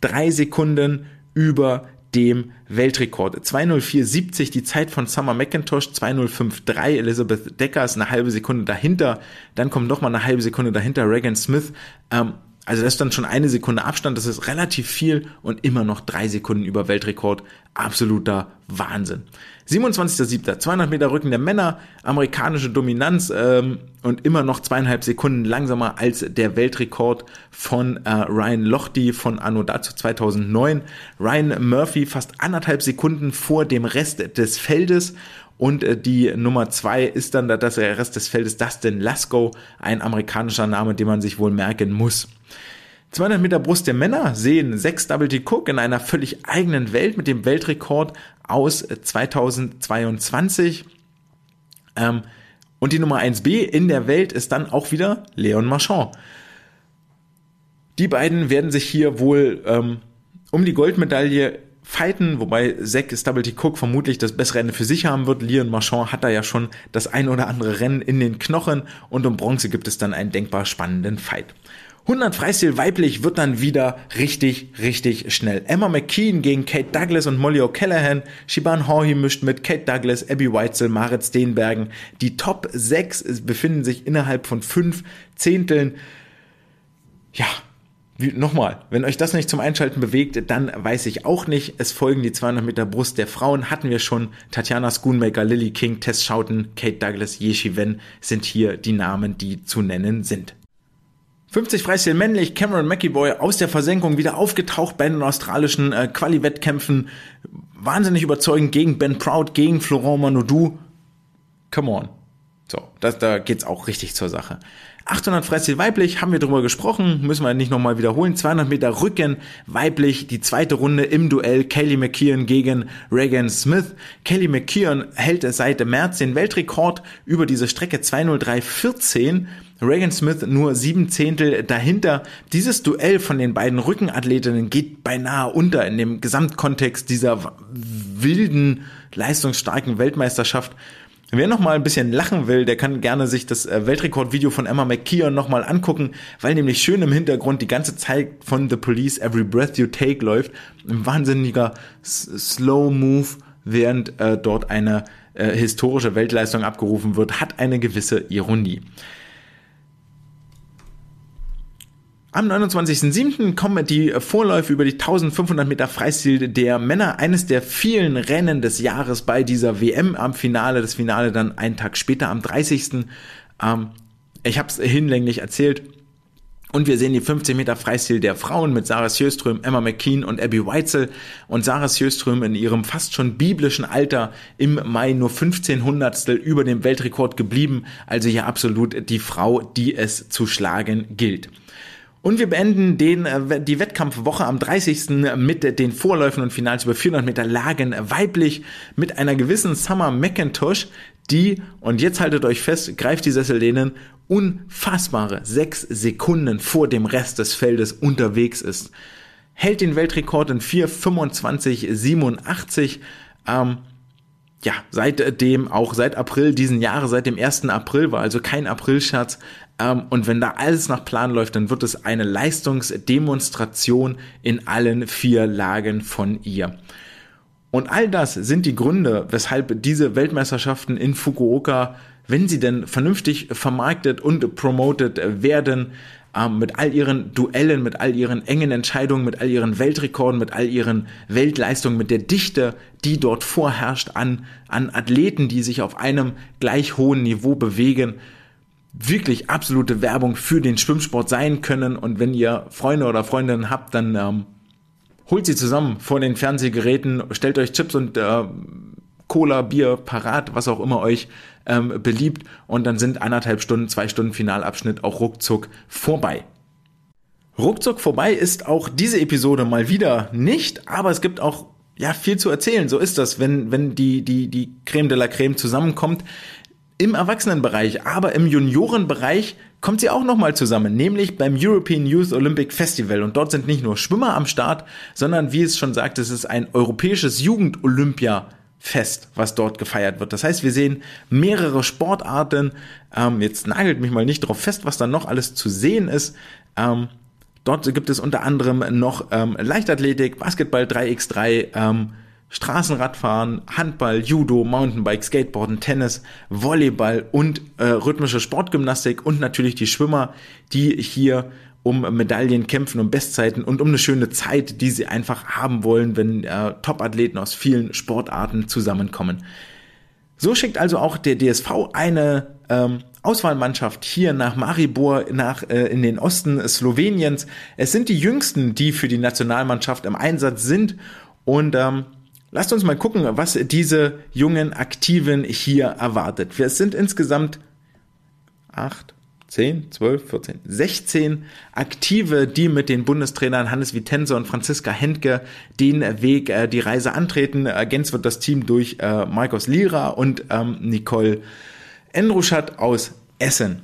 drei Sekunden über dem Weltrekord. 2.04.70 die Zeit von Summer McIntosh, 2.05.3 Elizabeth Deckers, eine halbe Sekunde dahinter, dann kommt noch mal eine halbe Sekunde dahinter Regan Smith. Ähm, also das ist dann schon eine Sekunde Abstand, das ist relativ viel und immer noch drei Sekunden über Weltrekord. Absoluter Wahnsinn. 27.07. 200 Meter Rücken der Männer, amerikanische Dominanz ähm, und immer noch zweieinhalb Sekunden langsamer als der Weltrekord von äh, Ryan Lochte von Anno dazu 2009. Ryan Murphy fast anderthalb Sekunden vor dem Rest des Feldes und äh, die Nummer zwei ist dann der Rest des Feldes Dustin Lasko, ein amerikanischer Name, den man sich wohl merken muss. 200 Meter Brust der Männer sehen Sechs Double T Cook in einer völlig eigenen Welt mit dem Weltrekord aus 2022. Ähm, und die Nummer 1b in der Welt ist dann auch wieder Leon Marchand. Die beiden werden sich hier wohl ähm, um die Goldmedaille fighten, wobei Zack Stubble Cook vermutlich das bessere Ende für sich haben wird. Leon Marchand hat da ja schon das ein oder andere Rennen in den Knochen und um Bronze gibt es dann einen denkbar spannenden Fight. 100 Freistil weiblich wird dann wieder richtig, richtig schnell. Emma McKean gegen Kate Douglas und Molly O'Callaghan. Shiban Horhy mischt mit Kate Douglas, Abby Weitzel, Marit Steenbergen. Die Top 6 befinden sich innerhalb von fünf Zehnteln. Ja, Nochmal, wenn euch das nicht zum Einschalten bewegt, dann weiß ich auch nicht. Es folgen die 200 Meter Brust der Frauen, hatten wir schon. Tatjana Schoonmaker, Lily King, Tess Schouten, Kate Douglas, Yeshi Wen sind hier die Namen, die zu nennen sind. 50 Freistil männlich, Cameron McEvoy aus der Versenkung wieder aufgetaucht bei den australischen äh, Quali-Wettkämpfen. Wahnsinnig überzeugend gegen Ben Proud, gegen Florent Manodou. Come on. So, das, da geht's auch richtig zur Sache. 800 Freistil weiblich, haben wir drüber gesprochen, müssen wir nicht nochmal wiederholen. 200 Meter Rücken weiblich, die zweite Runde im Duell Kelly McKeon gegen Regan Smith. Kelly McKeon hält seit März den Weltrekord über diese Strecke 203,14. Regan Smith nur sieben Zehntel dahinter. Dieses Duell von den beiden Rückenathletinnen geht beinahe unter in dem Gesamtkontext dieser wilden, leistungsstarken Weltmeisterschaft. Wer noch mal ein bisschen lachen will, der kann gerne sich das äh, Weltrekordvideo von Emma McKeon noch mal angucken, weil nämlich schön im Hintergrund die ganze Zeit von The Police Every Breath You Take läuft. Ein wahnsinniger Slow Move, während äh, dort eine äh, historische Weltleistung abgerufen wird, hat eine gewisse Ironie. Am 29.07. kommen die Vorläufe über die 1500 Meter Freistil der Männer. Eines der vielen Rennen des Jahres bei dieser WM am Finale. Das Finale dann einen Tag später am 30. Ähm, ich habe es hinlänglich erzählt. Und wir sehen die 15 Meter Freistil der Frauen mit Sarah Sjöström, Emma McKean und Abby Weitzel. Und Sarah Sjöström in ihrem fast schon biblischen Alter im Mai nur 15 Hundertstel über dem Weltrekord geblieben. Also hier absolut die Frau, die es zu schlagen gilt. Und wir beenden den, äh, die Wettkampfwoche am 30. mit den Vorläufen und Finals über 400 Meter Lagen weiblich mit einer gewissen Summer McIntosh, die, und jetzt haltet euch fest, greift die Sessellehnen, unfassbare sechs Sekunden vor dem Rest des Feldes unterwegs ist. Hält den Weltrekord in 4,25,87. Ähm, ja, seitdem, auch seit April diesen Jahres, seit dem 1. April, war also kein Aprilscherz, und wenn da alles nach Plan läuft, dann wird es eine Leistungsdemonstration in allen vier Lagen von ihr. Und all das sind die Gründe, weshalb diese Weltmeisterschaften in Fukuoka, wenn sie denn vernünftig vermarktet und promoted werden, ähm, mit all ihren Duellen, mit all ihren engen Entscheidungen, mit all ihren Weltrekorden, mit all ihren Weltleistungen, mit der Dichte, die dort vorherrscht an, an Athleten, die sich auf einem gleich hohen Niveau bewegen, wirklich absolute Werbung für den Schwimmsport sein können. Und wenn ihr Freunde oder Freundinnen habt, dann ähm, holt sie zusammen vor den Fernsehgeräten, stellt euch Chips und äh, Cola, Bier parat, was auch immer euch ähm, beliebt. Und dann sind anderthalb Stunden, zwei Stunden Finalabschnitt auch ruckzuck vorbei. Ruckzuck vorbei ist auch diese Episode mal wieder nicht, aber es gibt auch ja viel zu erzählen. So ist das, wenn wenn die die die Creme de la Creme zusammenkommt im Erwachsenenbereich, aber im Juniorenbereich kommt sie auch nochmal zusammen, nämlich beim European Youth Olympic Festival. Und dort sind nicht nur Schwimmer am Start, sondern wie es schon sagt, es ist ein europäisches Jugend-Olympia-Fest, was dort gefeiert wird. Das heißt, wir sehen mehrere Sportarten. Ähm, jetzt nagelt mich mal nicht drauf fest, was da noch alles zu sehen ist. Ähm, dort gibt es unter anderem noch ähm, Leichtathletik, Basketball 3x3, ähm, Straßenradfahren, Handball, Judo, Mountainbike, Skateboarden, Tennis, Volleyball und äh, rhythmische Sportgymnastik und natürlich die Schwimmer, die hier um Medaillen kämpfen, um Bestzeiten und um eine schöne Zeit, die sie einfach haben wollen, wenn äh, Top-Athleten aus vielen Sportarten zusammenkommen. So schickt also auch der DSV eine ähm, Auswahlmannschaft hier nach Maribor, nach äh, in den Osten Sloweniens. Es sind die jüngsten, die für die Nationalmannschaft im Einsatz sind und ähm, Lasst uns mal gucken, was diese jungen Aktiven hier erwartet. Wir sind insgesamt acht, 10, 12, 14, 16 Aktive, die mit den Bundestrainern Hannes Vitense und Franziska Hentke den Weg, äh, die Reise antreten. Ergänzt wird das Team durch äh, Markus Lira und ähm, Nicole Endruschat aus Essen.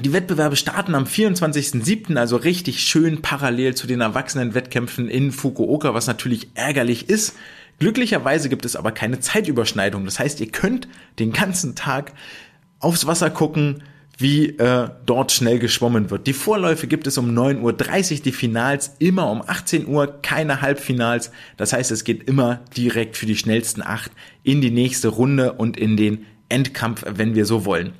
Die Wettbewerbe starten am 24.07., also richtig schön parallel zu den Erwachsenenwettkämpfen in Fukuoka, was natürlich ärgerlich ist. Glücklicherweise gibt es aber keine Zeitüberschneidung. Das heißt, ihr könnt den ganzen Tag aufs Wasser gucken, wie äh, dort schnell geschwommen wird. Die Vorläufe gibt es um 9.30 Uhr, die Finals immer um 18 Uhr, keine Halbfinals. Das heißt, es geht immer direkt für die schnellsten acht in die nächste Runde und in den Endkampf, wenn wir so wollen.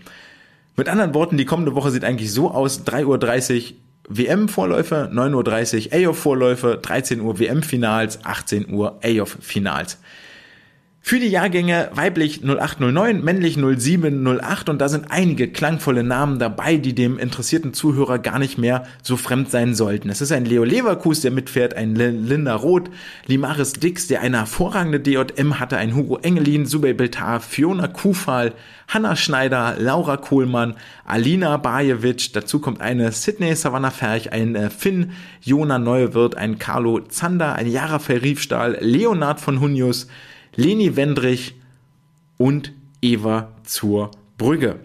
Mit anderen Worten, die kommende Woche sieht eigentlich so aus, 3.30 Uhr WM-Vorläufe, 9.30 Uhr AOF-Vorläufe, 13 Uhr WM-Finals, 18 Uhr AOF-Finals. Für die Jahrgänge weiblich 0809, männlich 0708 und da sind einige klangvolle Namen dabei, die dem interessierten Zuhörer gar nicht mehr so fremd sein sollten. Es ist ein Leo Leverkus, der mitfährt, ein Linda Roth, Limaris Dix, der eine hervorragende DJM hatte, ein Hugo Engelin, Subey Beltar, Fiona Kufal, Hanna Schneider, Laura Kohlmann, Alina Bajewitsch, dazu kommt eine Sydney Savannah Ferch, ein äh, Finn Jona Neuwirth, ein Carlo Zander, ein Jara Riefstahl, Leonard von Hunius, Leni Wendrich und Eva zur Brügge.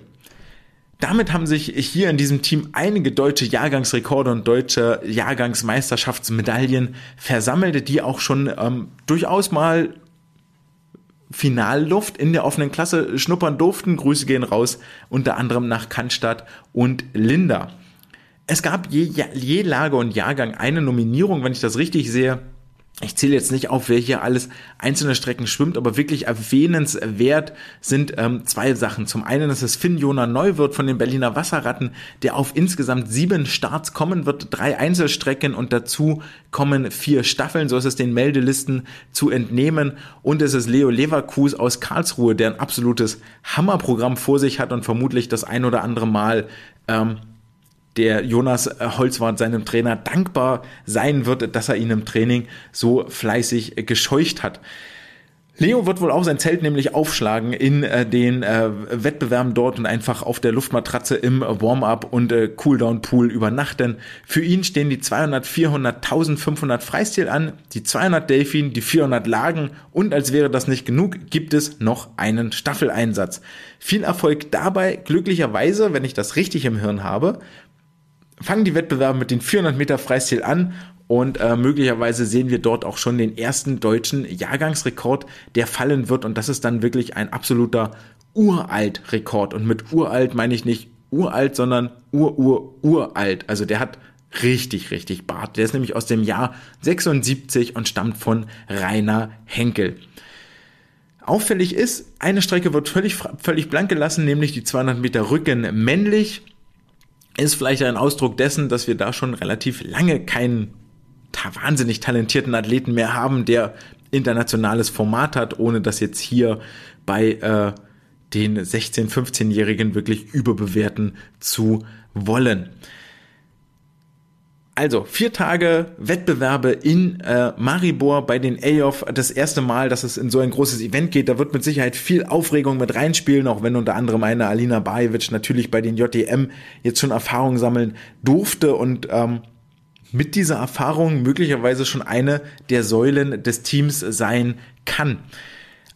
Damit haben sich hier in diesem Team einige deutsche Jahrgangsrekorde und deutsche Jahrgangsmeisterschaftsmedaillen versammelt, die auch schon ähm, durchaus mal Finalluft in der offenen Klasse schnuppern durften. Grüße gehen raus, unter anderem nach Cannstatt und Linda. Es gab je, je Lager und Jahrgang eine Nominierung, wenn ich das richtig sehe, ich zähle jetzt nicht auf, wer hier alles einzelne Strecken schwimmt, aber wirklich erwähnenswert sind ähm, zwei Sachen. Zum einen ist es Finn Jona Neuwirth von den Berliner Wasserratten, der auf insgesamt sieben Starts kommen wird, drei Einzelstrecken und dazu kommen vier Staffeln, so ist es den Meldelisten zu entnehmen. Und es ist Leo Leverkus aus Karlsruhe, der ein absolutes Hammerprogramm vor sich hat und vermutlich das ein oder andere Mal ähm, der Jonas Holzwart seinem Trainer dankbar sein wird, dass er ihn im Training so fleißig gescheucht hat. Leo wird wohl auch sein Zelt nämlich aufschlagen in äh, den äh, Wettbewerben dort und einfach auf der Luftmatratze im Warm-up und äh, Cooldown-Pool übernachten. Für ihn stehen die 200, 400, 1500 Freistil an, die 200 Delfin, die 400 Lagen und als wäre das nicht genug, gibt es noch einen Staffeleinsatz. Viel Erfolg dabei, glücklicherweise, wenn ich das richtig im Hirn habe, fangen die Wettbewerbe mit den 400 Meter Freistil an und äh, möglicherweise sehen wir dort auch schon den ersten deutschen Jahrgangsrekord, der fallen wird und das ist dann wirklich ein absoluter Uralt-Rekord und mit uralt meine ich nicht uralt, sondern ur-ur-uralt. Also der hat richtig, richtig Bart. Der ist nämlich aus dem Jahr 76 und stammt von Rainer Henkel. Auffällig ist, eine Strecke wird völlig, völlig blank gelassen, nämlich die 200 Meter Rücken männlich. Ist vielleicht ein Ausdruck dessen, dass wir da schon relativ lange keinen wahnsinnig talentierten Athleten mehr haben, der internationales Format hat, ohne das jetzt hier bei äh, den 16-, 15-Jährigen wirklich überbewerten zu wollen. Also, vier Tage Wettbewerbe in äh, Maribor bei den AOF. Das erste Mal, dass es in so ein großes Event geht. Da wird mit Sicherheit viel Aufregung mit reinspielen, auch wenn unter anderem eine Alina Bajevic natürlich bei den JDM jetzt schon Erfahrung sammeln durfte und ähm, mit dieser Erfahrung möglicherweise schon eine der Säulen des Teams sein kann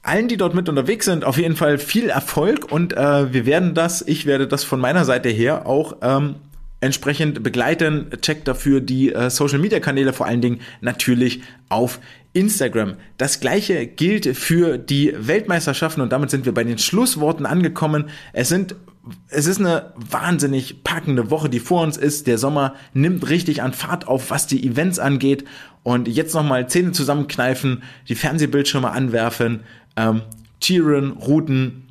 allen, die dort mit unterwegs sind, auf jeden Fall viel Erfolg und äh, wir werden das, ich werde das von meiner Seite her auch ähm, entsprechend begleiten. Checkt dafür die äh, Social Media Kanäle, vor allen Dingen natürlich auf Instagram. Das gleiche gilt für die Weltmeisterschaften und damit sind wir bei den Schlussworten angekommen. Es sind es ist eine wahnsinnig packende Woche, die vor uns ist. Der Sommer nimmt richtig an Fahrt auf, was die Events angeht. Und jetzt nochmal Zähne zusammenkneifen, die Fernsehbildschirme anwerfen, ähm, cheeren, routen,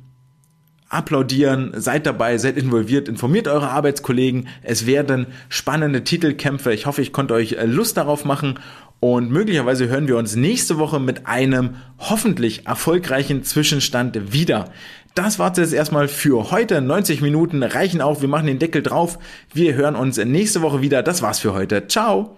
applaudieren, seid dabei, seid involviert, informiert eure Arbeitskollegen. Es werden spannende Titelkämpfe. Ich hoffe, ich konnte euch äh, Lust darauf machen und möglicherweise hören wir uns nächste Woche mit einem hoffentlich erfolgreichen Zwischenstand wieder. Das war es erstmal für heute. 90 Minuten reichen auch. Wir machen den Deckel drauf. Wir hören uns nächste Woche wieder. Das war's für heute. Ciao.